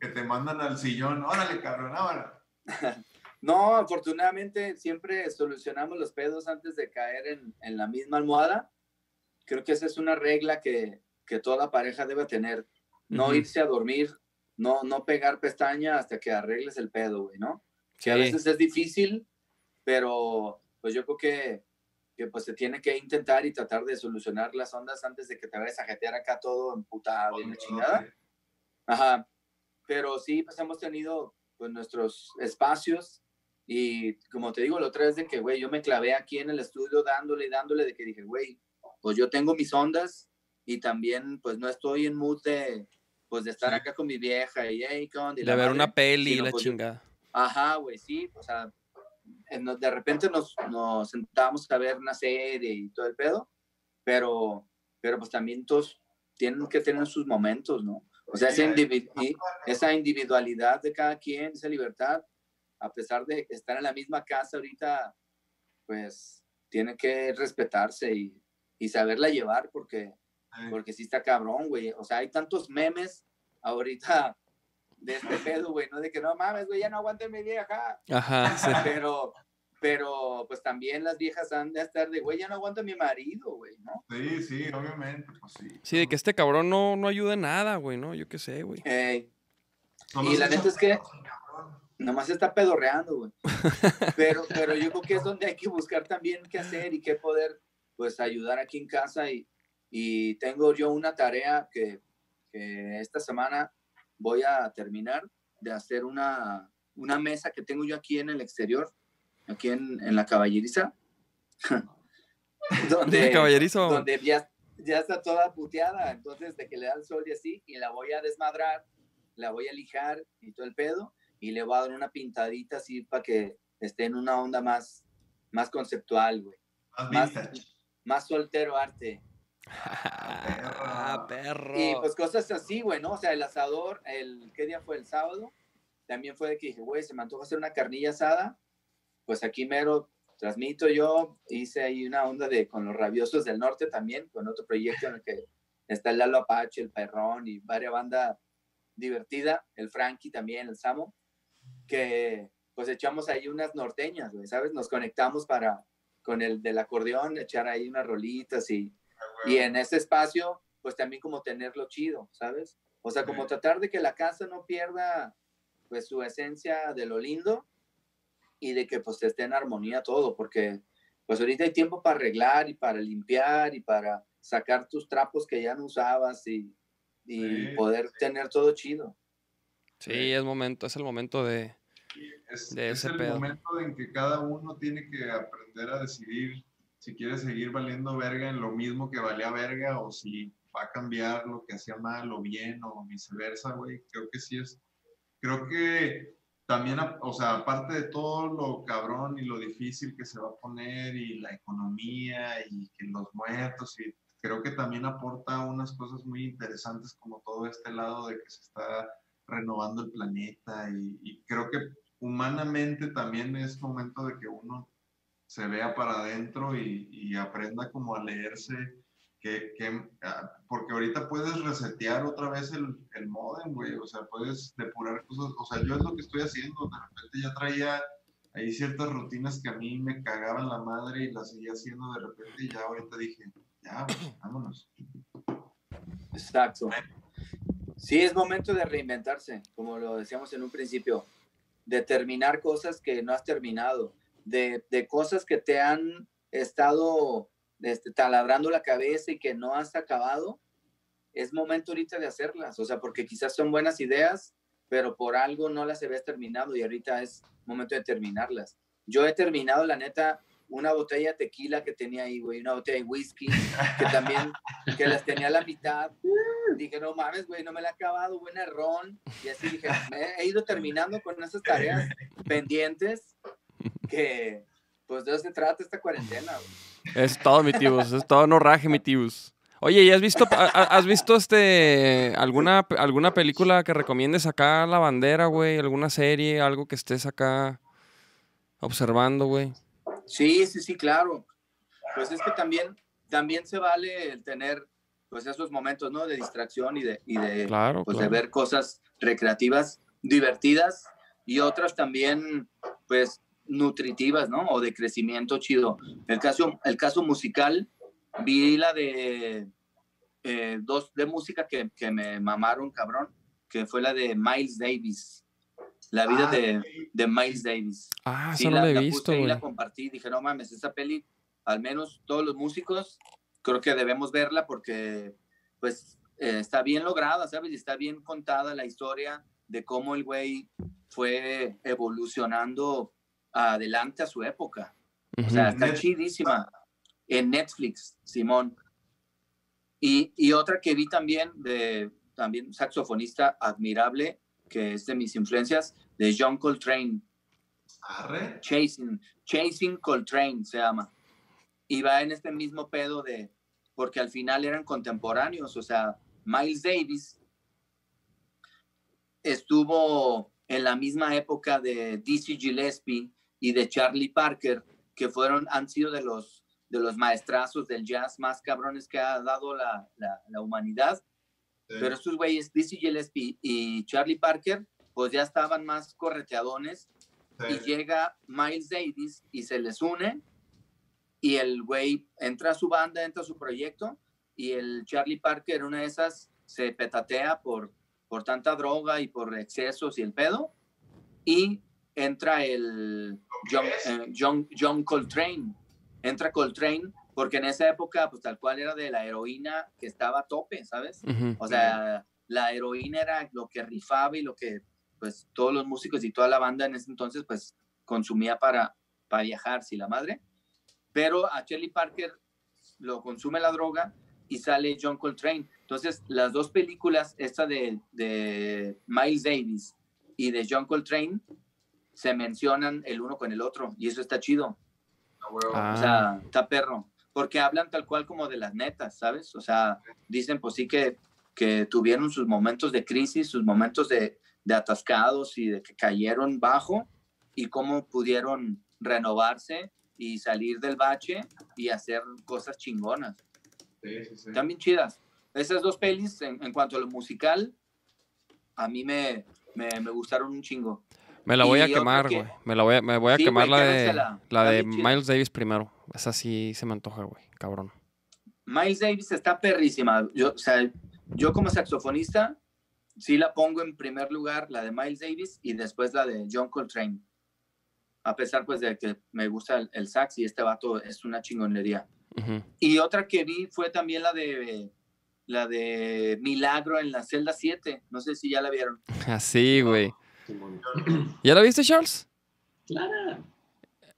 Que te mandan al sillón, órale, cabrón, ahora. [LAUGHS] no, afortunadamente siempre solucionamos los pedos antes de caer en, en, la misma almohada. Creo que esa es una regla que, que toda pareja debe tener. No irse a dormir, no, no pegar pestaña hasta que arregles el pedo, güey, ¿no? Que a veces es difícil, pero pues yo creo que, que, pues se tiene que intentar y tratar de solucionar las ondas antes de que te vayas a jetear acá todo emputado y la chingada. Ajá, pero sí, pues hemos tenido pues nuestros espacios y como te digo, la otra vez de que, güey, yo me clavé aquí en el estudio dándole y dándole de que dije, güey, pues yo tengo mis ondas y también pues no estoy en mood de, pues de estar acá con mi vieja y, hey, con, de ver una peli y la pues, chingada. Ajá, güey, sí, o sea, de repente nos, nos sentábamos a ver una serie y todo el pedo, pero, pero pues también todos tienen que tener sus momentos, ¿no? O sea, esa, esa individualidad de cada quien, esa libertad, a pesar de estar en la misma casa ahorita, pues tiene que respetarse y, y saberla llevar porque, porque sí está cabrón, güey. O sea, hay tantos memes ahorita de este pedo, güey, no de que no mames, güey, ya no aguante mi vieja. Ajá, sí. [LAUGHS] Pero, pero, pues también las viejas han de estar de, güey, ya no aguanta mi marido, güey, ¿no? Sí, sí, obviamente, pues sí. Sí, de que este cabrón no, no ayuda en nada, güey, ¿no? Yo qué sé, güey. y la neta es que nomás está pedorreando, güey. [LAUGHS] Pero, pero yo creo que es donde hay que buscar también qué hacer y qué poder, pues, ayudar aquí en casa. Y, y tengo yo una tarea que, que esta semana voy a terminar de hacer una, una mesa que tengo yo aquí en el exterior, aquí en, en la caballeriza. [LAUGHS] donde, caballerizo? Donde ya, ya está toda puteada, entonces de que le da el sol y así, y la voy a desmadrar, la voy a lijar y todo el pedo, y le voy a dar una pintadita así para que esté en una onda más, más conceptual, güey. Más, más soltero arte. Ah, perro. Y pues cosas así, güey, ¿no? O sea, el asador, el, ¿qué día fue? El sábado. También fue de que dije, güey, se me antoja hacer una carnilla asada. Pues aquí mero transmito yo, hice ahí una onda de con los rabiosos del norte también, con otro proyecto en el que está el Lalo Apache, el Perrón y varias bandas divertida, el Frankie también, el Samo, que pues echamos ahí unas norteñas, güey, ¿sabes? Nos conectamos para, con el del acordeón, echar ahí unas rolitas y y en ese espacio, pues también como tenerlo chido, ¿sabes? O sea, como tratar de que la casa no pierda pues su esencia de lo lindo y de que pues esté en armonía todo, porque pues ahorita hay tiempo para arreglar y para limpiar y para sacar tus trapos que ya no usabas y, y poder tener todo chido. Sí, es momento, es el momento de, Es, De es ese el pedo. momento en que cada uno tiene que aprender a decidir si quiere seguir valiendo verga en lo mismo que valía verga o si va a cambiar lo que hacía mal o bien o viceversa, güey. Creo que sí es. Creo que también, o sea, aparte de todo lo cabrón y lo difícil que se va a poner y la economía y que los muertos y creo que también aporta unas cosas muy interesantes como todo este lado de que se está renovando el planeta y, y creo que humanamente también es momento de que uno se vea para adentro y, aprenda como a leerse, que, ah, porque ahorita puedes resetear otra vez el, el modem, güey, o sea, puedes depurar cosas, o sea, yo es lo que estoy haciendo, de repente ya traía ahí ciertas rutinas que a mí me cagaban la madre y las seguía haciendo de repente y ya ahorita dije, ya, [CLEARS THROAT] vámonos. Exacto. Sí, es momento de reinventarse, como lo decíamos en un principio, de terminar cosas que no has terminado, de, de cosas que te han estado este, taladrando la cabeza y que no has acabado. Es momento ahorita de hacerlas, o sea, porque quizás son buenas ideas, pero por algo no las habías terminado y ahorita es momento de terminarlas. Yo he terminado, la neta, una botella de tequila que tenía ahí, güey, una botella de whisky, que también, que las tenía a la mitad. Dije, no mames, güey, no me la he acabado, buena ron. Y así dije, he ido terminando con esas tareas pendientes que, pues, de eso se trata esta cuarentena, güey. Es todo, mi tibus. Es todo, no raje, mi tibus. Oye, ¿y has visto, ha- ha- has visto este alguna, alguna película que recomiendes acá la bandera, güey? ¿Alguna serie, algo que estés acá observando, güey? Sí, sí, sí, claro. Pues es que también, también se vale el tener, pues, esos momentos, ¿no? De distracción y de, y de, Claro, pues, claro. de ver cosas recreativas, divertidas y otras también, pues, nutritivas, ¿no? O de crecimiento chido. El caso, el caso musical, vi la de eh, dos de música que, que me mamaron, cabrón, que fue la de Miles Davis. La vida Ah, de, de Miles Davis. Ah, Sí, no la, lo he la visto, puse y la compartí. Dije, no mames, esa peli, al menos todos los músicos, creo que debemos verla porque, pues, eh, está bien lograda, ¿sabes? Y está bien contada la historia de cómo el güey fue evolucionando adelante a su época. O sea, está chidísima. En Netflix, Simón. Y, y otra que vi también de también un saxofonista admirable, que es de mis influencias, de John Coltrane. Arre. Chasing, Chasing Coltrane se llama. Y va en este mismo pedo de, porque al final eran contemporáneos, o sea, Miles Davis estuvo en la misma época de Dizzy Gillespie y de Charlie Parker, que fueron, han sido de los, de los maestrazos del jazz más cabrones que ha dado la, la, la humanidad. Sí. Pero estos güeyes, Dizzy Gillespie y Charlie Parker, pues ya estaban más correteadones y llega Miles Davis y se les une y el güey entra a su banda, entra a su proyecto y el Charlie Parker, una de esas, se petatea por, por tanta droga y por excesos y el pedo y entra el John, eh, John, John Coltrane, entra Coltrane porque en esa época pues tal cual era de la heroína que estaba a tope, ¿sabes? O sea, la heroína era lo que rifaba y lo que pues todos los músicos y toda la banda en ese entonces pues consumía para, para viajar, si la madre. Pero a Charlie Parker lo consume la droga y sale John Coltrane. Entonces, las dos películas, esta de, de Miles Davis y de John Coltrane, se mencionan el uno con el otro y eso está chido. Ah. O sea, está perro. Porque hablan tal cual como de las netas, ¿sabes? O sea, dicen pues sí que, que tuvieron sus momentos de crisis, sus momentos de, de atascados y de que cayeron bajo y cómo pudieron renovarse y salir del bache y hacer cosas chingonas. Sí, sí, sí. También chidas. Esas dos pelis, en, en cuanto a lo musical, a mí me, me, me gustaron un chingo. Me la voy a quemar, que- güey. Me la voy a, me voy a Sí, quemar la de, la de. Miles Davis primero. Esa sí se me antoja, güey. Cabrón. Miles Davis está perrísima. Yo, o sea, yo como saxofonista, sí la pongo en primer lugar, la de Miles Davis, y después la de John Coltrane. A pesar, pues, de que me gusta el, el sax y este vato es una chingonería. Y otra que vi fue también la de la de Milagro en la celda 7. No sé si ya la vieron. [LAUGHS] Así, güey. [CLEARS THROAT] ¿Ya la viste, Charles? Claro.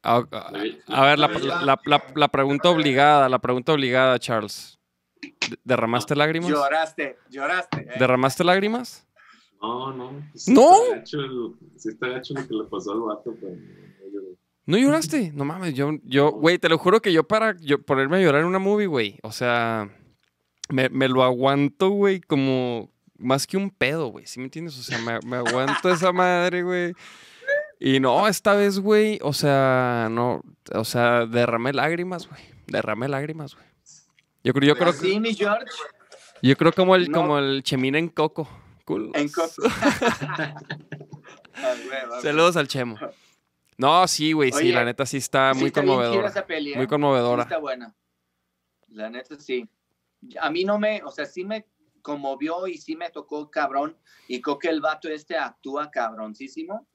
A, a- a ver, la, la- la- la pregunta obligada, la pregunta obligada, Charles. ¿De- ¿Derramaste lágrimas? Lloraste, lloraste. ¿eh? ¿Derramaste lágrimas? No, no. ¿No? Sí está gacho lo que le pasó al vato, pero no lloré. ¿No lloraste? No mames, yo, yo, güey, te lo juro que yo para yo ponerme a llorar en una movie, güey, o sea, me, me lo aguanto, güey, como más que un pedo, güey, ¿sí me entiendes? O sea, me, me aguanto esa madre, güey. Y no, esta vez, güey, o sea, no, o sea, derramé lágrimas, güey, derramé lágrimas, güey. Yo creo, yo creo, Sí, mi George, yo creo como el, No. como el chemín en coco. Culos. en Coco. [LAUGHS] Saludos al chemo. No, sí, güey, sí, la neta sí está Sí muy está conmovedora. esa peli, ¿eh? Muy Sí conmovedora. está buena. La neta sí. A mí no me, o sea, sí me conmovió y sí me tocó cabrón. Y creo que el vato este actúa cabroncísimo.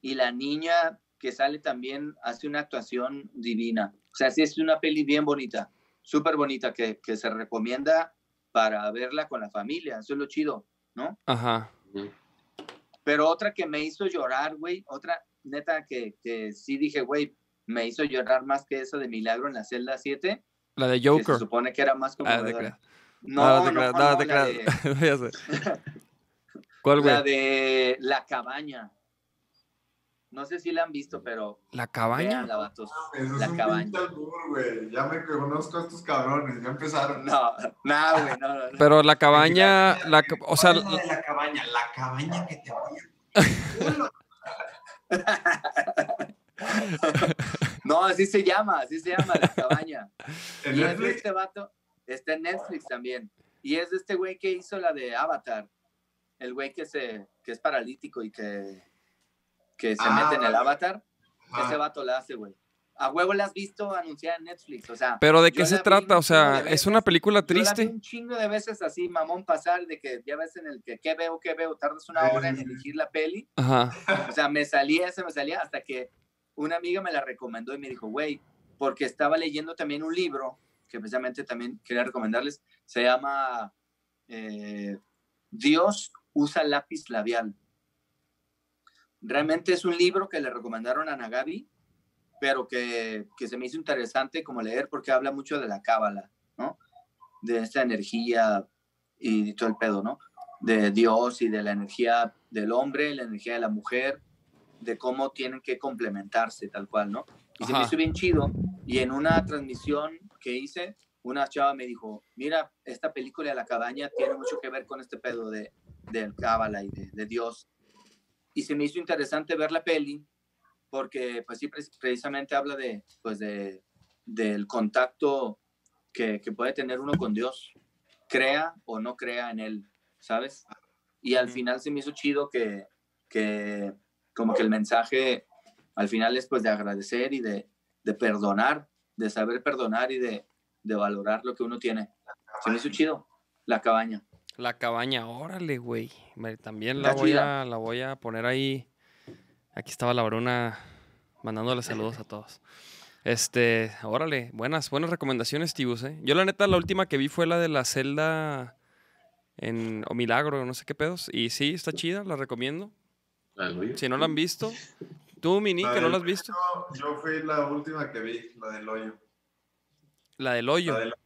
Y la niña que sale también hace una actuación divina. O sea, sí es una peli bien bonita, súper bonita, que, que se recomienda para verla con la familia. Eso es lo chido, ¿no? Ajá. Pero otra que me hizo llorar, güey, otra neta que, que sí dije, güey, me hizo llorar más que eso de Milagro en la celda 7, La de que se Joker. supone que era más como... Ah, creas. no, te no, creas, no, no, no, te la, creas. de, [LAUGHS] Ya sé. [LAUGHS] ¿Cuál, la güey? de La Cabaña. No sé si la han visto, pero ¿La cabaña? veanla, vatos. Eso es La un cabaña. güey. Ya me conozco a estos cabrones, ya empezaron. No, no, güey, no, no, no. Pero la cabaña, la, o sea, ¿Cuál es la de la cabaña, la cabaña que te voy a... [LAUGHS] No, así se llama, así se llama La Cabaña. ¿En Y es este vato, está en Netflix también. Y es de este güey que hizo la de Avatar. El güey que, se, que es paralítico y que, que se Ah, mete en el. Avatar. Ah, Ese vato la hace, güey. A huevo la has visto anunciada en Netflix. O sea, pero ¿de qué se trata? O sea, es una película yo la vi triste. un chingo de veces así, mamón, pasar de que ya ves en el que qué veo, qué veo, tardas una hora en elegir la peli. Ajá. O sea, me salía, se me salía hasta que una amiga me la recomendó y me dijo, güey, porque estaba leyendo también un libro que precisamente también quería recomendarles. Se llama eh, Dios usa lápiz labial. Realmente es un libro que le recomendaron a Nagabi, pero que, que se me hizo interesante como leer porque habla mucho de la cábala, ¿no? De esta energía y todo el pedo, ¿no? De Dios y de la energía del hombre, la energía de la mujer, de cómo tienen que complementarse tal cual, ¿no? Y se me hizo bien chido. Y en una transmisión que hice, una chava me dijo, mira, esta película de la cabaña tiene mucho que ver con este pedo de, del cábala y de, de Dios. Y se me hizo interesante ver la peli porque pues sí, pre- precisamente habla de, pues de, del contacto que, que puede tener uno con Dios, crea o no crea en él, ¿sabes? Y al final se me hizo chido que, que como que el mensaje al final es pues de agradecer y de, de perdonar, de saber perdonar y de, de valorar lo que uno tiene. Se me hizo chido, la cabaña. La cabaña, órale, güey. También la voy, chida. a, la voy a poner ahí. Aquí estaba la Bruna mandándole saludos a todos. Este, órale, buenas, buenas recomendaciones, Tibus, ¿eh? Yo la neta, la última que vi fue la de la celda en, o Milagro, no sé qué pedos. Y sí, está chida, la recomiendo. Si no la han visto. Tú, Mini, La que no la has visto. Yo, yo fui la última que vi, la del hoyo. La del hoyo. La de la,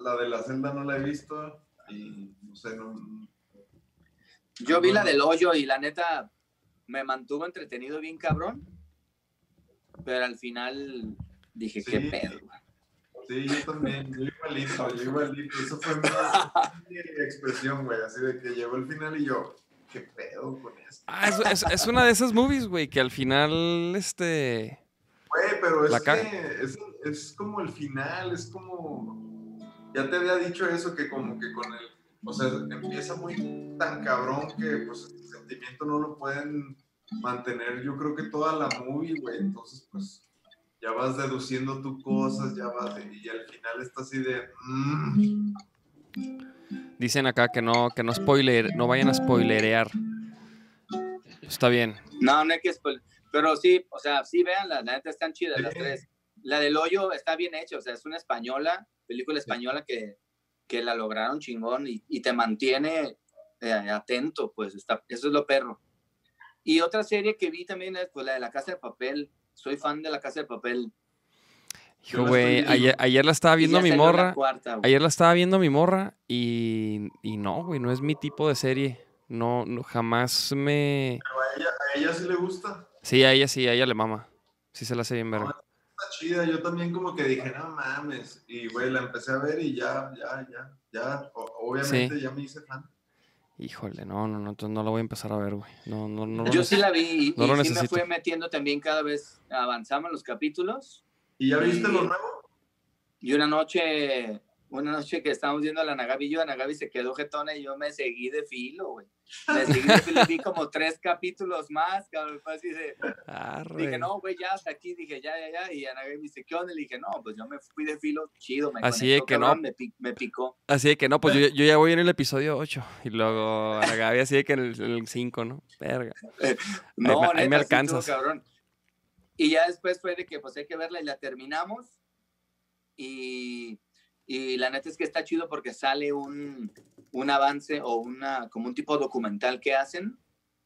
la de la celda no la he visto y no sé, no... Yo vi la del hoyo y la neta me mantuvo entretenido bien cabrón, pero al final dije, qué pedo. güey?". Sí, yo también, yo igualito, yo igualito. Eso fue [LAUGHS] mi expresión, güey, así de que llegó el final y yo, qué pedo con esto. Ah, es, es- es una de esas movies, güey, que al final, este... Güey, pero es que es, es como el final, es como. Ya te había dicho eso, que como que con el. O sea, empieza muy tan cabrón que pues el sentimiento no lo pueden mantener, yo creo que toda la movie, güey. Entonces, pues ya vas deduciendo tus cosas, ya vas. Y al final está así de. mm, Dicen acá que no, que no spoiler, no vayan a spoilerear. Está bien. No, no hay que spoiler. Pero sí, o sea, sí vean, la neta están chidas las tres. La del hoyo está bien hecha, o sea, es una española, película española que, que la lograron chingón y, y te mantiene eh, atento, pues está, eso es lo perro. Y otra serie que vi también es pues, la de La Casa de Papel. Soy fan de La Casa de Papel. Hijo, güey, ayer, ayer la estaba viendo mi la morra. cuarta. Ayer la estaba viendo mi morra y, y no, güey, no es mi tipo de serie. No, no, jamás me... A ella, a ella sí le gusta. Sí, a ella sí, a ella le mama. Sí se la hace bien verga. Está chida. Yo también como que dije, no mames. Y, güey, la empecé a ver y ya, ya, ya, ya. o- obviamente ya me hice fan. Híjole, no, no, no, entonces no la voy a empezar a ver, güey. No, no, no. Yo sí la vi y, No sí me fue metiendo también cada vez avanzaban los capítulos. ¿Y ya viste Y- lo nuevo? Y una noche, una noche que estábamos viendo a la Nagabi y yo, Nagabi se quedó jetona y yo me seguí de filo, güey. Me seguí de filo, vi como [LAUGHS] tres capítulos más, cabrón. Arre. dije, no, güey, ya hasta aquí, dije, ya, ya, ya. Y a Nagabi me dice, ¿qué onda? Le dije, no, pues yo me fui de filo chido, me Así conectó, de que no. cabrón, Me, pi- me picó. Así de que no, pues yo, yo ya voy en el episodio 8. Y luego la Gaby así de que en el, 5, ¿no? Verga. [LAUGHS] No, me- ahí me neta, sí estuvo alcanzas. cabrón. Y ya después fue de que pues hay que verla y la terminamos. Y, y la neta es que está chido porque sale un, un avance o una como un tipo documental que hacen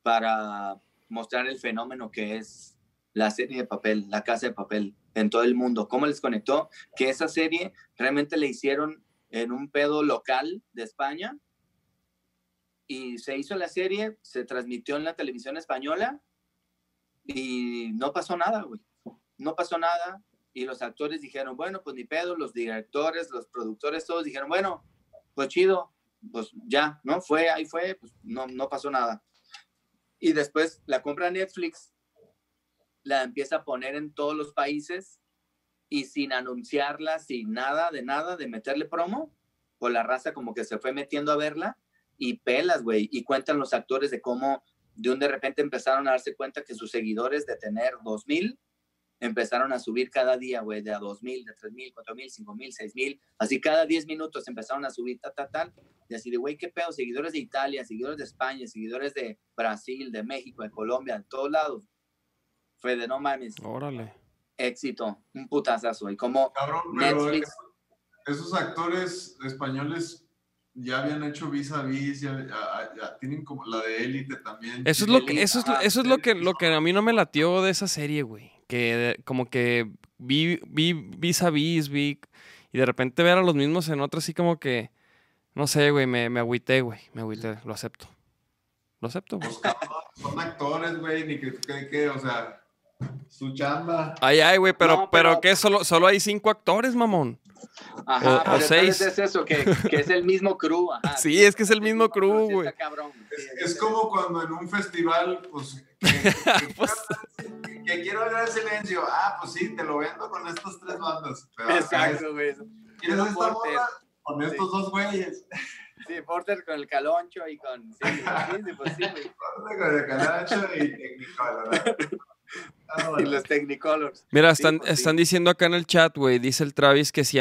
para mostrar el fenómeno que es la serie de papel, la casa de papel en todo el mundo. ¿Cómo les conectó? Que esa serie realmente le hicieron en un pedo local de España y se hizo la serie, se transmitió en la televisión española y no pasó nada, güey. No pasó nada. Y los actores dijeron, bueno, pues ni pedo, los directores, los productores, todos dijeron, bueno, pues chido, pues ya, ¿no? Fue, ahí fue, pues no, no pasó nada. Y después la compra Netflix, la empieza a poner en todos los países y sin anunciarla, sin nada, de nada, de meterle promo, pues la raza como que se fue metiendo a verla y pelas, güey, y cuentan los actores de cómo de un de repente empezaron a darse cuenta que sus seguidores de tener 2000 empezaron a subir cada día, güey, de a 2000, de 3000, 4000, 5000, 6000, así cada 10 minutos empezaron a subir, tal, tal, tal, y así de, güey, qué pedo, seguidores de Italia, seguidores de España, seguidores de Brasil, de México, de Colombia, de todos lados. Fue de no mames, Órale. éxito, un putazazo, y como Cabrón, pero Netflix, esos actores españoles ya habían hecho vis a vis, ya, ya- ya tienen como la de élite también. Eso es lo que, eso es, Ajá, eso es lo que, lo que a mí no me latió de esa serie, güey. Que como que vi, vi vis a vis, vi, y de repente ver a los mismos en otra así como que, no sé, güey, me, me agüité, güey, me agüité, lo acepto. Lo acepto, güey. Son actores, güey, ni que, que, que, o sea, su chamba. Ay, ay, güey, pero, No, pero, pero- ¿qué? Solo, solo hay cinco actores, mamón. ajá, o- o seis. es eso, que, que es el mismo crew, ajá. [LAUGHS] Sí, es que es el mismo crew, güey. sí, Es, es como cuando en un festival, pues, que, que- [LAUGHS] Pues- que- que quiero ver el silencio. Ah, pues sí, te lo vendo con estas tres bandas. Pero Exacto, güey. ¿Quieres esta? Con estos dos güeyes. Sí, Porter con el caloncho y con. Sí, sí, sí, pues sí, güey. Porter con el calacho y Technicolor. Ah, Y los Technicolors. Mira, Sí, están, pues sí. están diciendo acá en el chat, güey, dice el Travis que si,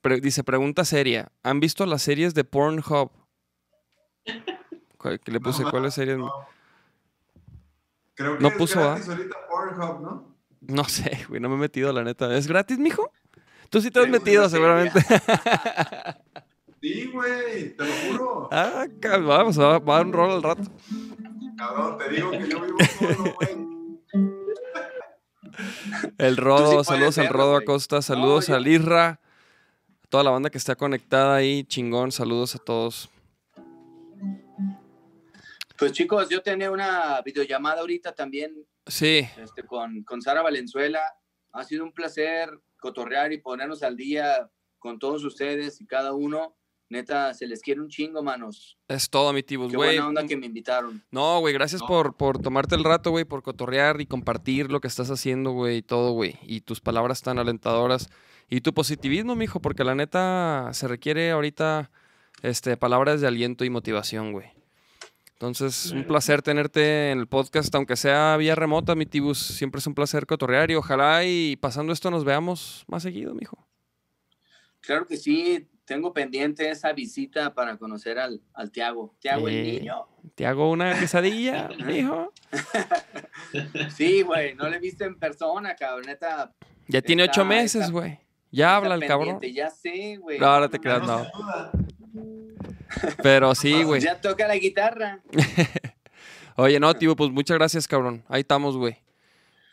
pre- dice, pregunta seria, ¿han visto las series de Pornhub? ¿Cuál- que le puse, No, ¿cuáles series? no. Creo que No es puso, gratis ahorita Pornhub, ¿no? No sé, güey, no me he metido, la neta. ¿Es gratis, mijo? Tú sí te has metido, seguramente. Sí, güey, te lo juro. ah, vamos, va, va a dar un rol al rato. Cabrón, te digo que yo vivo solo, güey. El Rodo, sí saludos al Rodo. Acosta, saludos yo- al Irra, a toda la banda que está conectada ahí, chingón, saludos a todos. Pues chicos, yo tenía una videollamada ahorita también Sí, este, con, con Sara Valenzuela. Ha sido un placer cotorrear y ponernos al día con todos ustedes y cada uno. Neta, se les quiere un chingo, manos. es todo, mi tibus, Qué güey. buena onda que me invitaron. No, güey, gracias No. por, por tomarte el rato, güey, por cotorrear y compartir lo que estás haciendo, güey, y todo, güey. Y tus palabras tan alentadoras. Y tu positivismo, mijo, porque la neta se requiere ahorita este, palabras de aliento y motivación, güey. Entonces, un placer tenerte en el podcast, aunque sea vía remota, mi tibus. Siempre es un placer cotorrear y ojalá y pasando esto nos veamos más seguido, mijo. Claro que sí, tengo pendiente esa visita para conocer al, al Tiago. Tiago, el niño. Te hago una [LAUGHS] quesadilla, mijo. [LAUGHS] Sí, güey, no le viste en persona, cabrón. Neta, Ya tiene ocho meses, güey. Ya habla el cabrón. Ya sé, güey. No, ahora te creas, no. Pero sí, [LAUGHS] güey. Ya toca la guitarra. Oye, no, tío, pues muchas gracias, cabrón. Ahí estamos, güey.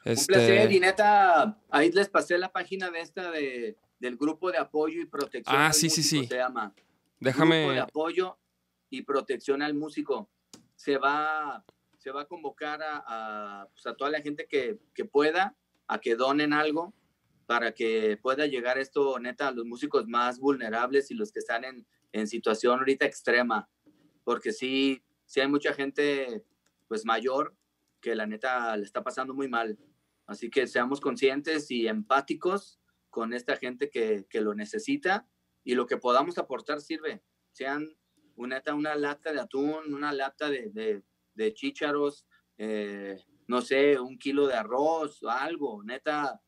Un Este, placer, y neta, ahí les pasé la página de esta de, del grupo de apoyo y protección. Ah, al sí, sí, músico, sí. Se llama. Grupo de déjame. apoyo y protección al músico. Se va, se va a convocar a, a, pues, a toda la gente que, que pueda a que donen algo para que pueda llegar esto, neta, a los músicos más vulnerables y los que están en, en situación ahorita extrema. Porque sí, sí hay mucha gente pues mayor que la neta le está pasando muy mal. Así que seamos conscientes y empáticos con esta gente que, que lo necesita y lo que podamos aportar sirve. Sean una, una lata de atún, una lata de, de, de chícharos, eh, no sé, un kilo de arroz o algo, neta,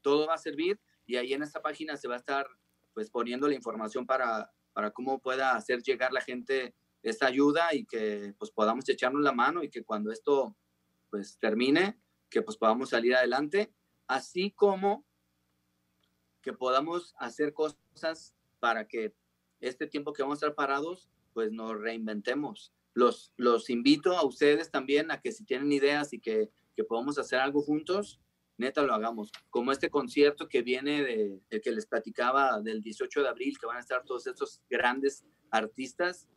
todo va a servir y ahí en esta página se va a estar pues poniendo la información para, para cómo pueda hacer llegar la gente esta ayuda y que pues podamos echarnos la mano y que cuando esto pues termine, que pues podamos salir adelante, así como que podamos hacer cosas para que este tiempo que vamos a estar parados, pues nos reinventemos. Los, los invito a ustedes también a que si tienen ideas y que, que podamos hacer algo juntos, neta lo hagamos. Como este concierto que viene de, el que les platicaba del 18 de abril, que van a estar todos estos grandes artistas.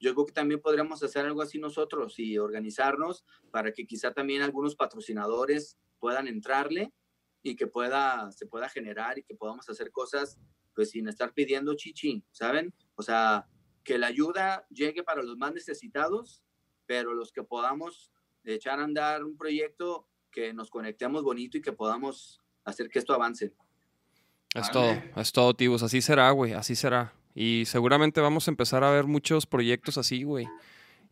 Yo creo que también podríamos hacer algo así nosotros y organizarnos para que quizá también algunos patrocinadores puedan entrarle y que pueda, se pueda generar y que podamos hacer cosas pues sin estar pidiendo chichi, ¿saben? O sea, que la ayuda llegue para los más necesitados, pero los que podamos echar a andar un proyecto que nos conectemos bonito y que podamos hacer que esto avance. Es todo, es todo, tibus. Así será, güey, así será. Y seguramente vamos a empezar a ver muchos proyectos así, güey.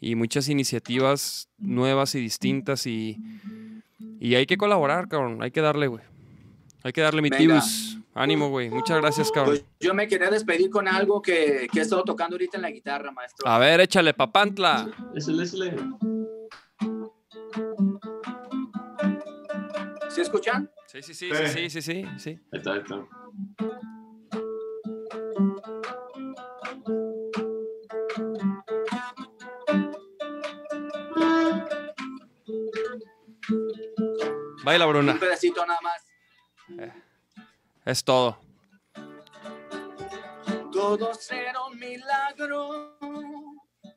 Y muchas iniciativas nuevas y distintas y, y hay que colaborar, cabrón. Hay que darle, güey. Hay que darle mi tibus. Ánimo, güey. Muchas gracias, cabrón. Pues yo me quería despedir con algo que, que he estado tocando ahorita en la guitarra, maestro. A ver, échale, papantla. Échale, échale. ¿Sí escuchan? Sí, sí, sí, sí, sí, sí, sí, sí. Ahí está, ahí está. Baila, Bruna. Un pedacito nada más. Es todo. Todo será un milagro,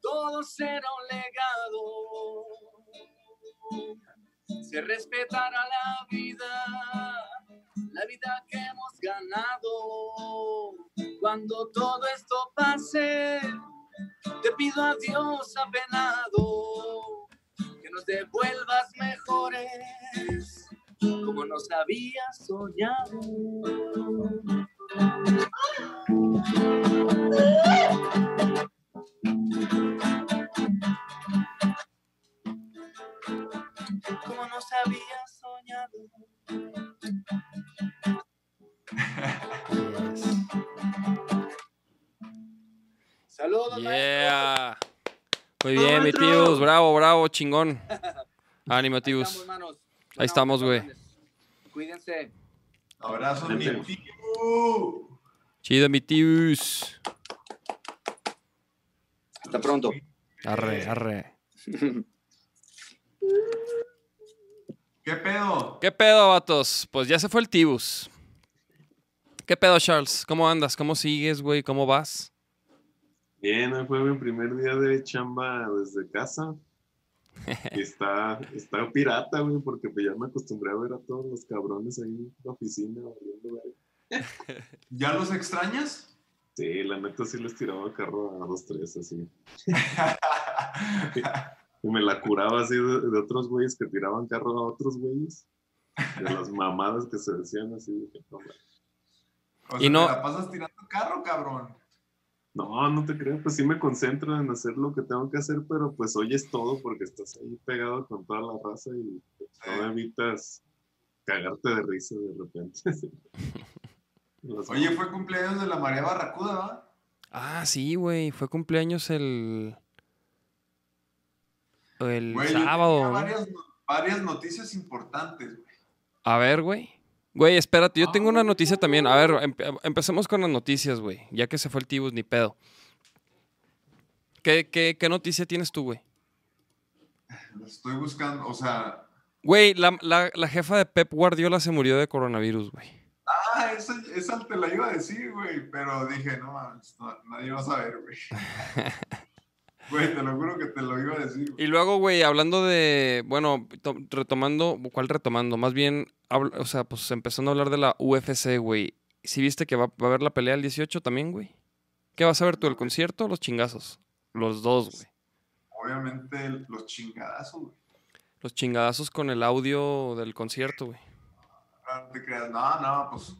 todo será un legado. Se respetará la vida, la vida que hemos ganado. Cuando todo esto pase, te pido a Dios apenado que nos devuelvas mejores, como nos habías soñado. como nos había soñado. [LAUGHS] Saludos, maestro. Yeah. Muy bien, mi tibus. Bravo, bravo, chingón. [LAUGHS] Ánimo, estamos, manos. Ahí estamos, güey. Cuídense. Abrazo, mi tío. Chido, mi tibus. Hasta pronto. Arre, arre. ¿Qué pedo? ¿Qué pedo, vatos? Pues ya se fue el tibus. ¿Qué pedo, Charles? ¿Cómo andas? ¿Cómo sigues, güey? ¿Cómo vas? Bien, hoy fue mi primer día de chamba desde casa. Y está, está pirata, güey, porque pues ya me acostumbré a ver a todos los cabrones ahí en la oficina. [LAUGHS] ¿Ya los extrañas? Sí, la neta sí les tiraba carro a dos, tres, así. [LAUGHS] Y me la curaba así de, de otros güeyes que tiraban carro a otros güeyes. De las mamadas que se decían así. dije, no, güey. O Y no- te la pasas tirando carro, cabrón. No, no te creo, pues sí me concentro en hacer lo que tengo que hacer, pero pues oyes todo porque estás ahí pegado con toda la raza y pues, no evitas cagarte de risa de repente. [LAUGHS] Oye, fue cumpleaños de la María Barracuda, ¿va? Ah, sí, güey. Fue cumpleaños el. El Güey, yo tenía sábado. varias, varias noticias importantes, güey. A ver, güey. Güey, espérate, yo tengo una Ah. noticia también. A ver, empe- empecemos con las noticias, güey. Ya que se fue el tibus, ni pedo. ¿Qué, qué, qué noticia tienes tú, güey? la estoy buscando, o sea, Güey, la, la- la jefa de Pep Guardiola se murió de coronavirus, güey. ah, esa, esa te la iba a decir, güey, pero dije, no, mames, no, nadie va a saber, güey. [LAUGHS] Güey, te lo juro que te lo iba a decir. güey. Y luego, güey, hablando de, bueno, to- retomando, ¿cuál retomando? Más bien, o sea, pues empezando a hablar de la UFC, güey. ¿Sí viste que va, va a haber la pelea el 18 también, güey? ¿Qué vas a ver tú, el concierto o los chingazos? Los dos, güey. Obviamente los chingadazos, güey. Los chingadazos con el audio del concierto, güey. Ah, No te creas, no, no, pues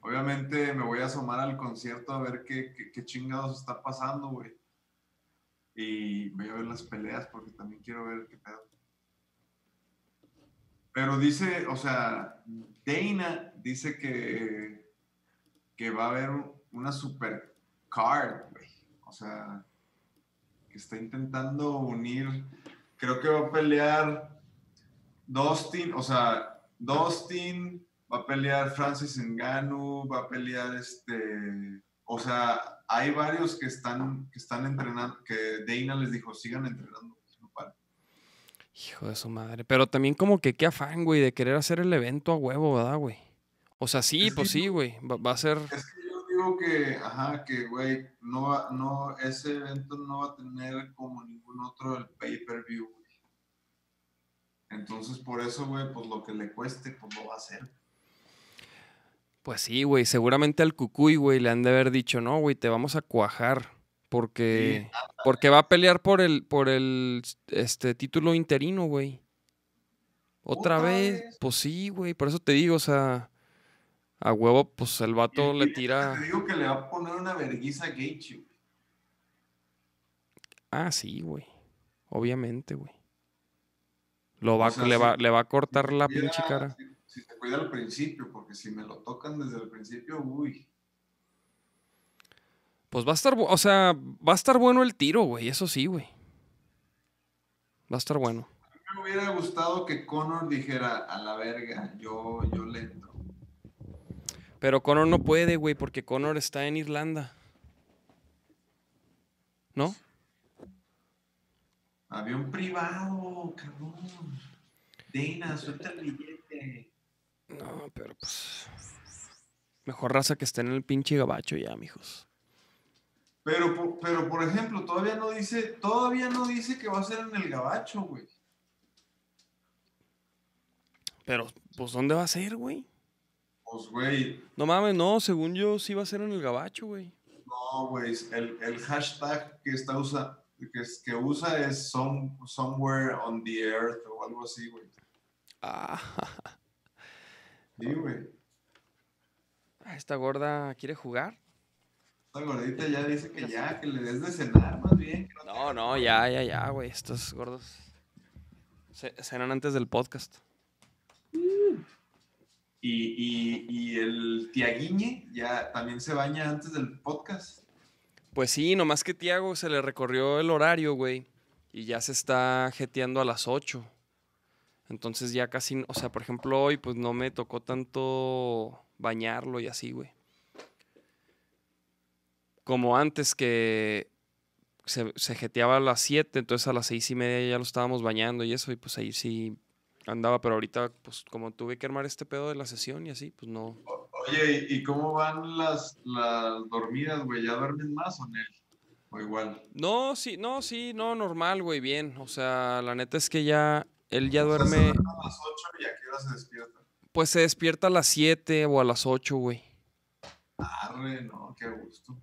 obviamente me voy a asomar al concierto a ver qué, qué, qué chingados está pasando, güey. Y voy a ver las peleas porque también quiero ver qué pedo. Pero dice, o sea, Dana dice que, que va a haber una super card, güey. O sea, que está intentando unir, creo que va a pelear Dustin, o sea, Dustin, va a pelear Francis Ngannou, va a pelear este, o sea, hay varios que están, que están entrenando, que Dana les dijo, sigan entrenando, no paren". Hijo de su madre. Pero también como que qué afán, güey, de querer hacer el evento a huevo, ¿verdad, güey? O sea, sí, Es pues que sí, güey. Va, va a ser... Es que yo digo que, ajá, que, güey, no, va- no, ese evento no va a tener como ningún otro el pay-per-view, güey. Entonces, por eso, güey, pues lo que le cueste, pues lo va a hacer. Pues sí, güey. Seguramente al Cucuy, güey, le han de haber dicho, no, güey, te vamos a cuajar. Porque, porque va a pelear por el, por el este, título interino, güey. Otra, ¿Otra vez? vez? Pues sí, güey. Por eso te digo, o sea, a huevo, pues el vato Y- le tira. Te digo que le va a poner una verguiza a Gaethje, güey. Ah, sí, güey. Obviamente, güey. Lo va, O sea, le, si- va, le va a cortar la pinche cara. Si, si se cuida al principio, porque si me lo tocan desde el principio, uy. Pues va a estar, o sea, va a estar bueno el tiro, güey. Eso sí, güey. Va a estar bueno. Me hubiera gustado que Conor dijera, a la verga, yo, yo le entro. Pero Conor no puede, güey, porque Conor está en Irlanda. ¿No? Avión privado, cabrón. Dana, suelta el billete. No, pero pues. Mejor raza que esté en el pinche gabacho ya, mijos. Pero, por- pero, por ejemplo, todavía no dice, todavía no dice que va a ser en el gabacho, güey. Pero, pues, ¿dónde va a ser, güey? Pues, güey, No mames, no, según yo sí va a ser en el gabacho, güey. no, güey, el, el hashtag que está usa, que, es- que usa es some- somewhere on the earth o algo así, güey. Ah, [LAUGHS] Sí, güey. esta gorda quiere jugar. Esta gordita ya dice que ya, que le des de cenar más bien. que no No, ya, ya, ya, güey. Estos gordos ce- cenan antes del podcast. Y, y, y el Tiaguiñe ya también se baña antes del podcast. Pues sí, nomás que Tiago se le recorrió el horario, güey. Y ya se está jeteando a las 8. Entonces ya casi, o sea, por ejemplo, hoy pues no me tocó tanto bañarlo y así, güey. Como antes que se, se jeteaba a las 7, entonces a las seis y media ya lo estábamos bañando y eso, y pues ahí sí andaba, pero ahorita pues como tuve que armar este pedo de la sesión y así, pues no. Oye, ¿y cómo van las, las dormidas, güey? ¿Ya duermen más o no? O igual. No, sí, no, sí, no, normal, güey, bien. O sea, la neta es que ya, él ya se duerme, duermen a las 8 y a qué hora se despierta. pues se despierta a las 7 o a las 8, güey. Arre, no, qué gusto.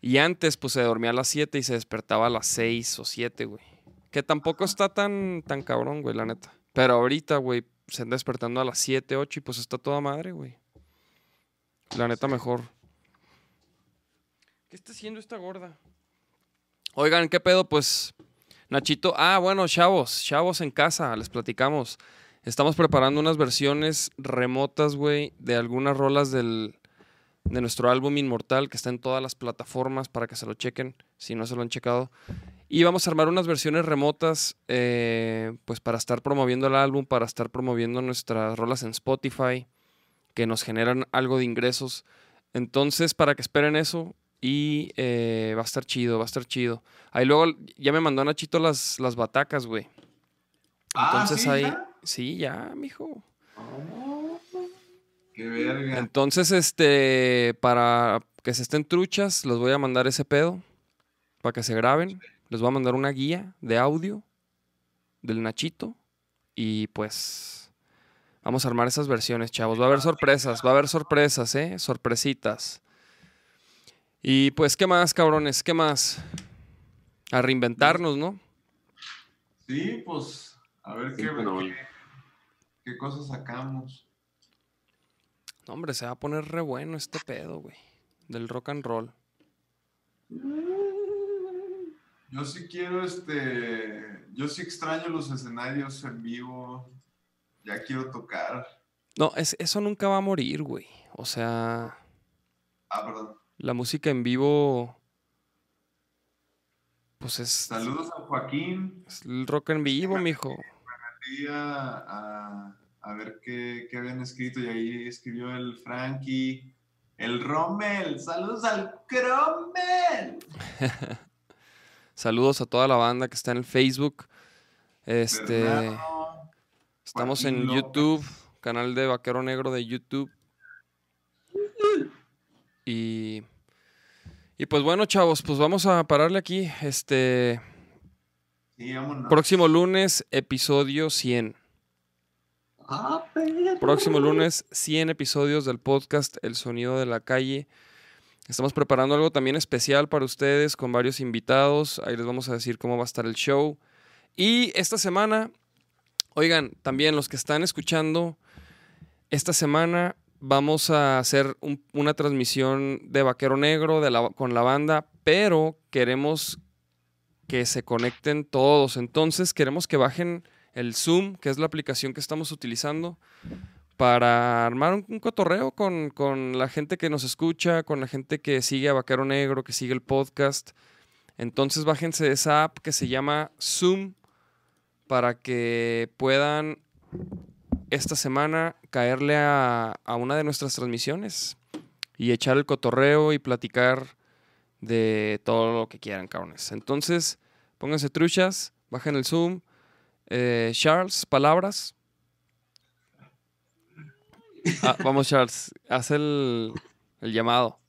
Y antes, pues se dormía a las 7 y se despertaba a las 6 o 7, güey. Que tampoco está tan, tan cabrón, güey, la neta. Pero ahorita, güey, se anda despertando a las 7, 8 y pues está toda madre, güey. La neta mejor. ¿Qué está haciendo esta gorda? Oigan, ¿qué pedo? Pues, Nachito. Ah, bueno, chavos, chavos en casa, les platicamos. Estamos preparando unas versiones remotas, güey, de algunas rolas del, de nuestro álbum Inmortal, que está en todas las plataformas para que se lo chequen, si no se lo han checado. Y vamos a armar unas versiones remotas, eh, pues para estar promoviendo el álbum, para estar promoviendo nuestras rolas en Spotify, que nos generan algo de ingresos. Entonces, para que esperen eso, y eh, va a estar chido, va a estar chido. Ahí luego ya me mandó Nachito las, las batacas, güey. Ah, Entonces ¿sí, ahí. ya? Sí, ya, mijo. Qué verga. Entonces, este, para que se estén truchas, les voy a mandar ese pedo para que se graben. Les voy a mandar una guía de audio del Nachito y pues vamos a armar esas versiones, chavos. Va a haber sorpresas, va a haber sorpresas, ¿eh? Sorpresitas. Y pues, ¿qué más, cabrones? ¿Qué más? A reinventarnos, ¿no? Sí, pues, a ver qué, no. qué, qué cosas sacamos. No, hombre, se va a poner re bueno este pedo, güey. Del rock and roll. Yo sí quiero, este, yo sí extraño los escenarios en vivo. Ya quiero tocar. No, es- eso nunca va a morir, güey. O sea, Ah, perdón. La música en vivo, pues es, Saludos a Joaquín. es el rock en vivo, mijo. Fui a, a- a ver qué, qué habían escrito y ahí escribió el Frankie. El Rommel. Saludos al Cromel. [LAUGHS] Saludos a toda la banda que está en el Facebook. Este, Bernardo, estamos en López. YouTube, canal de Vaquero Negro de YouTube. Y, y pues bueno, chavos, pues vamos a pararle aquí. Este, Sí, próximo lunes, episodio 100. Ah. Próximo lunes, 100 episodios del podcast El Sonido de la Calle. Estamos preparando algo también especial para ustedes con varios invitados. Ahí les vamos a decir cómo va a estar el show. Y esta semana, oigan, también los que están escuchando, esta semana vamos a hacer un- una transmisión de Vaquero Negro con la banda, pero queremos que se conecten todos. Entonces queremos que bajen el Zoom, que es la aplicación que estamos utilizando para armar un, un cotorreo con, con la gente que nos escucha, con la gente que sigue a Vaquero Negro, que sigue el podcast. Entonces bájense esa app que se llama Zoom para que puedan esta semana caerle a, a una de nuestras transmisiones y echar el cotorreo y platicar de todo lo que quieran, cabrones. Entonces, pónganse truchas, bajen el Zoom. Eh, Charles, palabras. Ah, [LAUGHS] vamos, Charles, haz el, el llamado.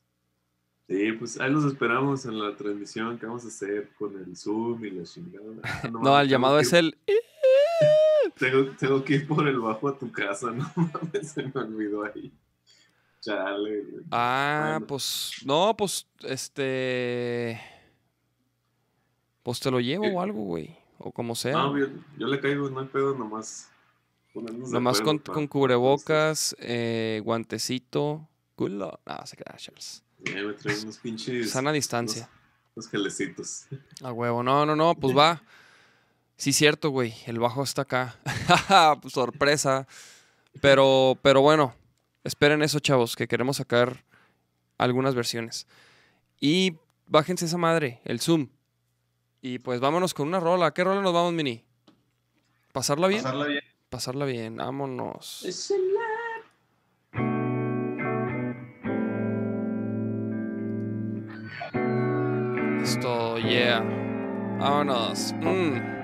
Sí, pues ahí los esperamos en la transmisión que vamos a hacer con el Zoom y la chingada. Ah, No, mames, el llamado es el... [LAUGHS] Tengo, tengo que ir por el bajo a tu casa, [LAUGHS] no mames, se me olvidó ahí. Chale. Ah, Bueno. pues, no, pues, este... Pues te lo llevo ¿Qué? o algo, güey. O como sea. No, yo, yo le caigo, no hay pedo, nomás. Nomás con, con cubrebocas, eh, guantecito. Culo. No, se queda, Charles. Ya me traen unos pinches. Sana distancia. Unos gelecitos. A huevo. No, no, no, pues va. Sí, cierto, güey. El bajo está acá. [LAUGHS] Pues, Sorpresa. Pero, pero bueno, esperen eso, chavos, que queremos sacar algunas versiones. Y bájense esa madre, el Zoom. Y pues vámonos con una rola. ¿Qué rola nos vamos, Mini? ¿Pasarla bien? Pasarla bien. Pasarla bien, vámonos. Esto, yeah. Vámonos. Mm.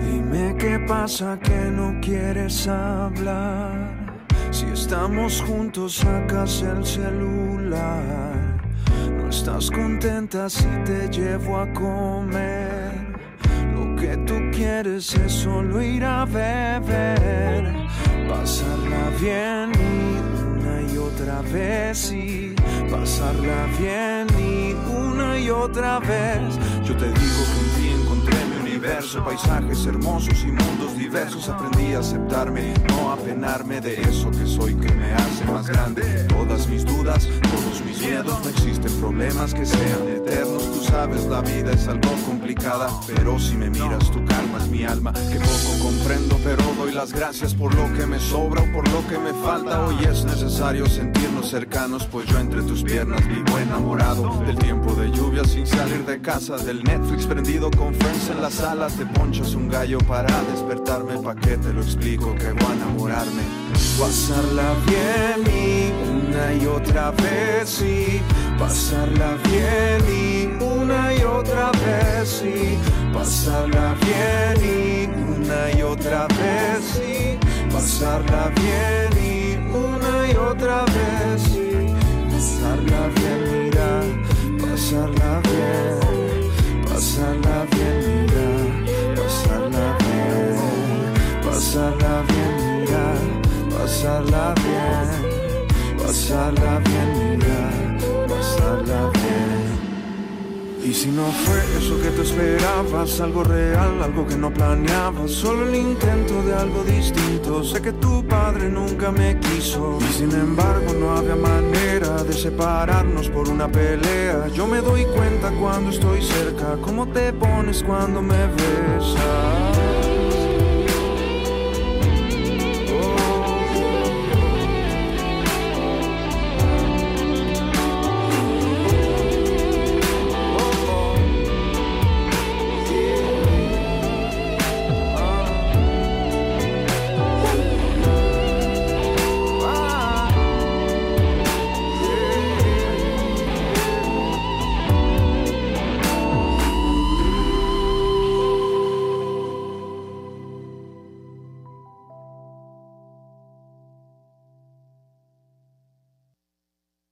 Dime qué pasa que no quieres hablar. Si estamos juntos, sacas el celular. No estás contenta si te llevo a comer. Lo que tú quieres es solo ir a beber. Pasarla bien y una y otra vez y pasarla bien y una y otra vez. Yo te digo que universo, paisajes hermosos y mundos diversos. Aprendí a aceptarme, no a penarme de eso que soy que me hace más grande. Todas mis dudas, todos mis miedos, no existen problemas que sean eternos. Tú sabes, la vida es algo complicada, pero si me miras, tú calmas mi alma. Que poco comprendo, pero doy las gracias por lo que me sobra o por lo que me falta. Hoy es necesario sentirnos cercanos, pues yo entre tus piernas vivo enamorado del tiempo de lluvia sin salir de casa, del Netflix prendido con Friends en la sala. Ponchas un gallo para despertarme, pa' que te lo explico que voy a enamorarme. Pasarla bien y una y otra vez y pasarla bien y una y otra vez y pasarla bien y una y otra vez y pasarla bien y una y otra vez pasarla bien, mira, pasarla bien, pasarla bien, pasarla bien, mira, pasarla bien, pasarla bien, mira, pasarla bien. Y si no fue eso que tú esperabas, algo real, algo que no planeabas, solo el intento de algo distinto. Sé que tu padre nunca me quiso y sin embargo no había manera de separarnos por una pelea. Yo me doy cuenta cuando estoy cerca, cómo te pones cuando me besas.